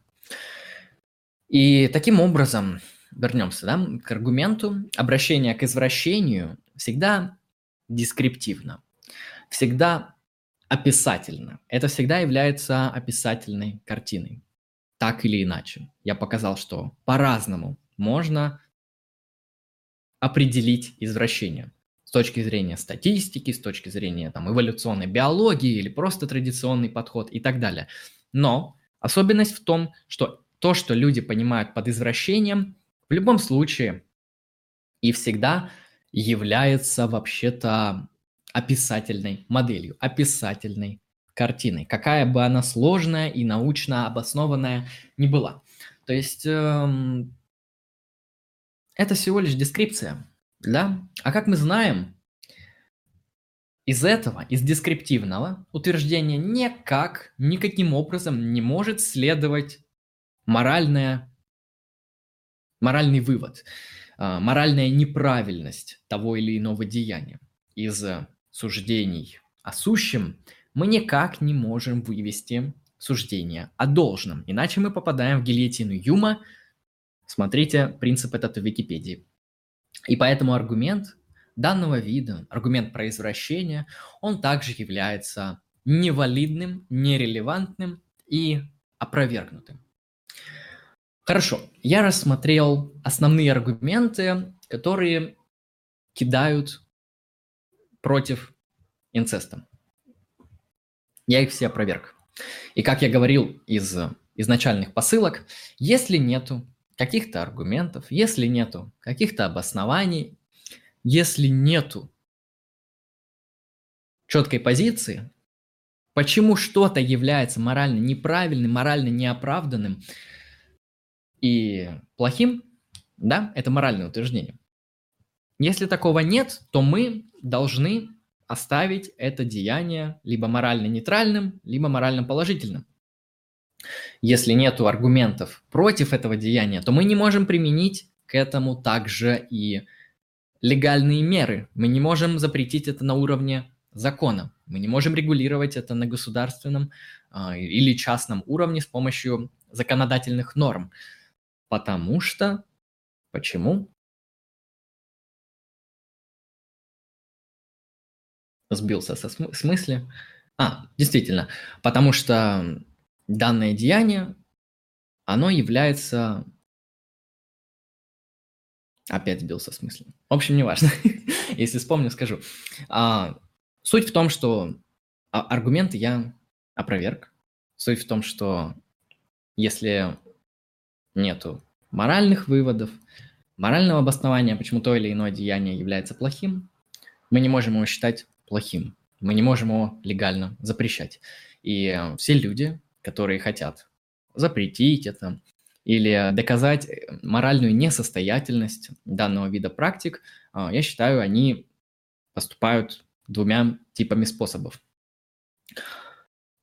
И таким образом, вернемся да, к аргументу, обращение к извращению всегда дескриптивно, всегда описательно. Это всегда является описательной картиной так или иначе. Я показал, что по-разному можно определить извращение с точки зрения статистики, с точки зрения там, эволюционной биологии или просто традиционный подход и так далее. Но особенность в том, что то, что люди понимают под извращением, в любом случае и всегда является вообще-то описательной моделью, описательной картиной, какая бы она сложная и научно обоснованная не была. То есть эм, это всего лишь дескрипция, да? А как мы знаем, из этого, из дескриптивного утверждения никак, никаким образом не может следовать моральная, моральный вывод, э, моральная неправильность того или иного деяния. Из суждений о сущем мы никак не можем вывести суждение о должном, иначе мы попадаем в гильотину Юма. Смотрите принцип этот в Википедии. И поэтому аргумент данного вида, аргумент про извращение, он также является невалидным, нерелевантным и опровергнутым. Хорошо, я рассмотрел основные аргументы, которые кидают против инцеста. Я их все опроверг. И как я говорил из изначальных посылок, если нету каких-то аргументов, если нету каких-то обоснований, если нету четкой позиции, почему что-то является морально неправильным, морально неоправданным и плохим, да, это моральное утверждение. Если такого нет, то мы должны оставить это деяние либо морально нейтральным, либо морально положительным. Если нет аргументов против этого деяния, то мы не можем применить к этому также и легальные меры. Мы не можем запретить это на уровне закона. Мы не можем регулировать это на государственном э, или частном уровне с помощью законодательных норм. Потому что... Почему? Сбился со см- смысле. А, действительно, потому что данное деяние, оно является... Опять сбился с мысли. В общем, неважно. Если вспомню, скажу. А, суть в том, что а, аргументы я опроверг. Суть в том, что если нету моральных выводов, морального обоснования, почему то или иное деяние является плохим, мы не можем его считать плохим. Мы не можем его легально запрещать. И э, все люди, которые хотят запретить это или доказать э, моральную несостоятельность данного вида практик, э, я считаю, они поступают двумя типами способов.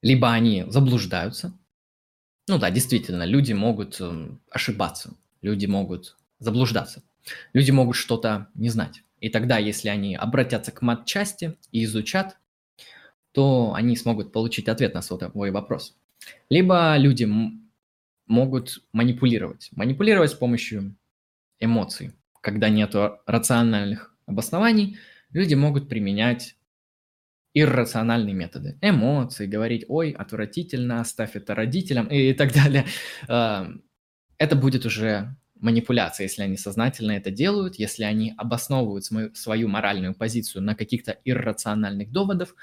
Либо они заблуждаются. Ну да, действительно, люди могут ошибаться, люди могут заблуждаться, люди могут что-то не знать. И тогда, если они обратятся к матчасти и изучат, то они смогут получить ответ на свой вопрос. Либо люди могут манипулировать. Манипулировать с помощью эмоций. Когда нет рациональных обоснований, люди могут применять иррациональные методы. Эмоции, говорить, ой, отвратительно, оставь это родителям и так далее. А, это будет уже манипуляция, если они сознательно это делают, если они обосновывают свою моральную позицию на каких-то иррациональных доводах,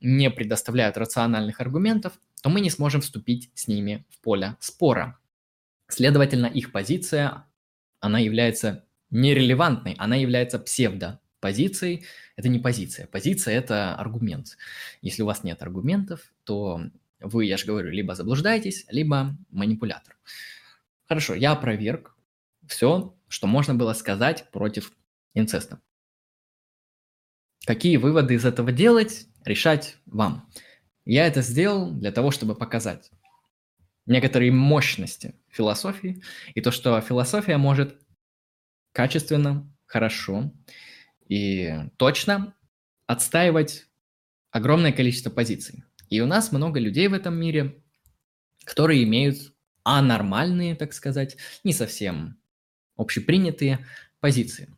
не предоставляют рациональных аргументов, то мы не сможем вступить с ними в поле спора. Следовательно, их позиция, она является нерелевантной, она является псевдопозицией. Это не позиция. Позиция – это аргумент. Если у вас нет аргументов, то вы, я же говорю, либо заблуждаетесь, либо манипулятор. Хорошо, я опроверг все, что можно было сказать против инцеста. Какие выводы из этого делать, решать вам. Я это сделал для того, чтобы показать. некоторые мощности философии, и то, что философия может качественно, хорошо и точно отстаивать огромное количество позиций. И у нас много людей в этом мире, которые имеют анормальные, так сказать, не совсем общепринятые позиции.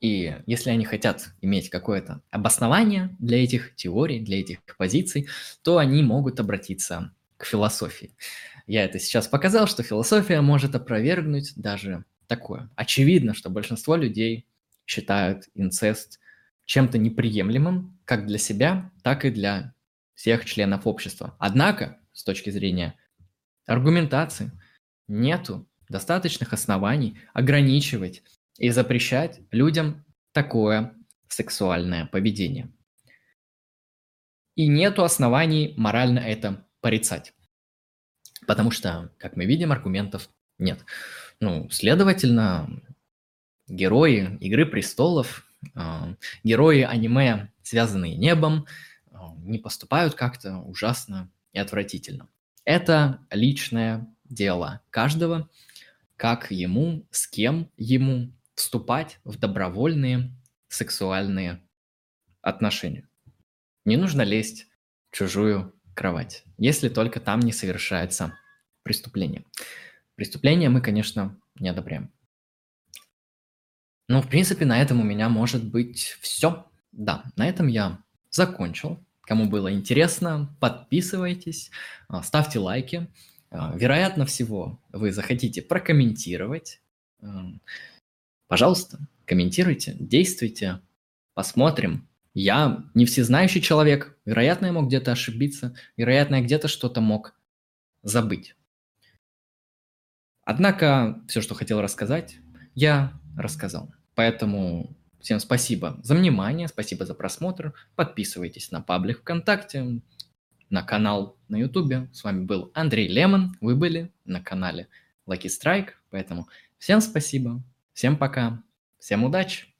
И если они хотят иметь какое-то обоснование для этих теорий, для этих позиций, то они могут обратиться к философии. Я это сейчас показал, что философия может опровергнуть даже такое. Очевидно, что большинство людей считают инцест чем-то неприемлемым как для себя, так и для всех членов общества. Однако, с точки зрения аргументации, нету достаточных оснований ограничивать и запрещать людям такое сексуальное поведение. И нету оснований морально это порицать. Потому что, как мы видим, аргументов нет. Ну, следовательно, герои «Игры престолов», э, герои аниме, связанные небом, э, не поступают как-то ужасно и отвратительно. Это личное дело каждого, как ему, с кем ему вступать в добровольные сексуальные отношения. Не нужно лезть в чужую кровать, если только там не совершается преступление. Преступление мы, конечно, не одобряем. Ну, в принципе, на этом у меня может быть все. Да, на этом я закончил. Кому было интересно, подписывайтесь, а, ставьте лайки. А, вероятно всего, вы захотите прокомментировать. Пожалуйста, комментируйте, действуйте, посмотрим. Я не всезнающий человек, вероятно, я мог где-то ошибиться, вероятно, я где-то что-то мог забыть. Однако все, что хотел рассказать, я рассказал. Поэтому всем спасибо за внимание, спасибо за просмотр. Подписывайтесь на паблик ВКонтакте, на канал на Ютубе. С вами был Андрей Лемон. Вы были на канале Lucky Strike. Поэтому всем спасибо, всем пока, всем удачи!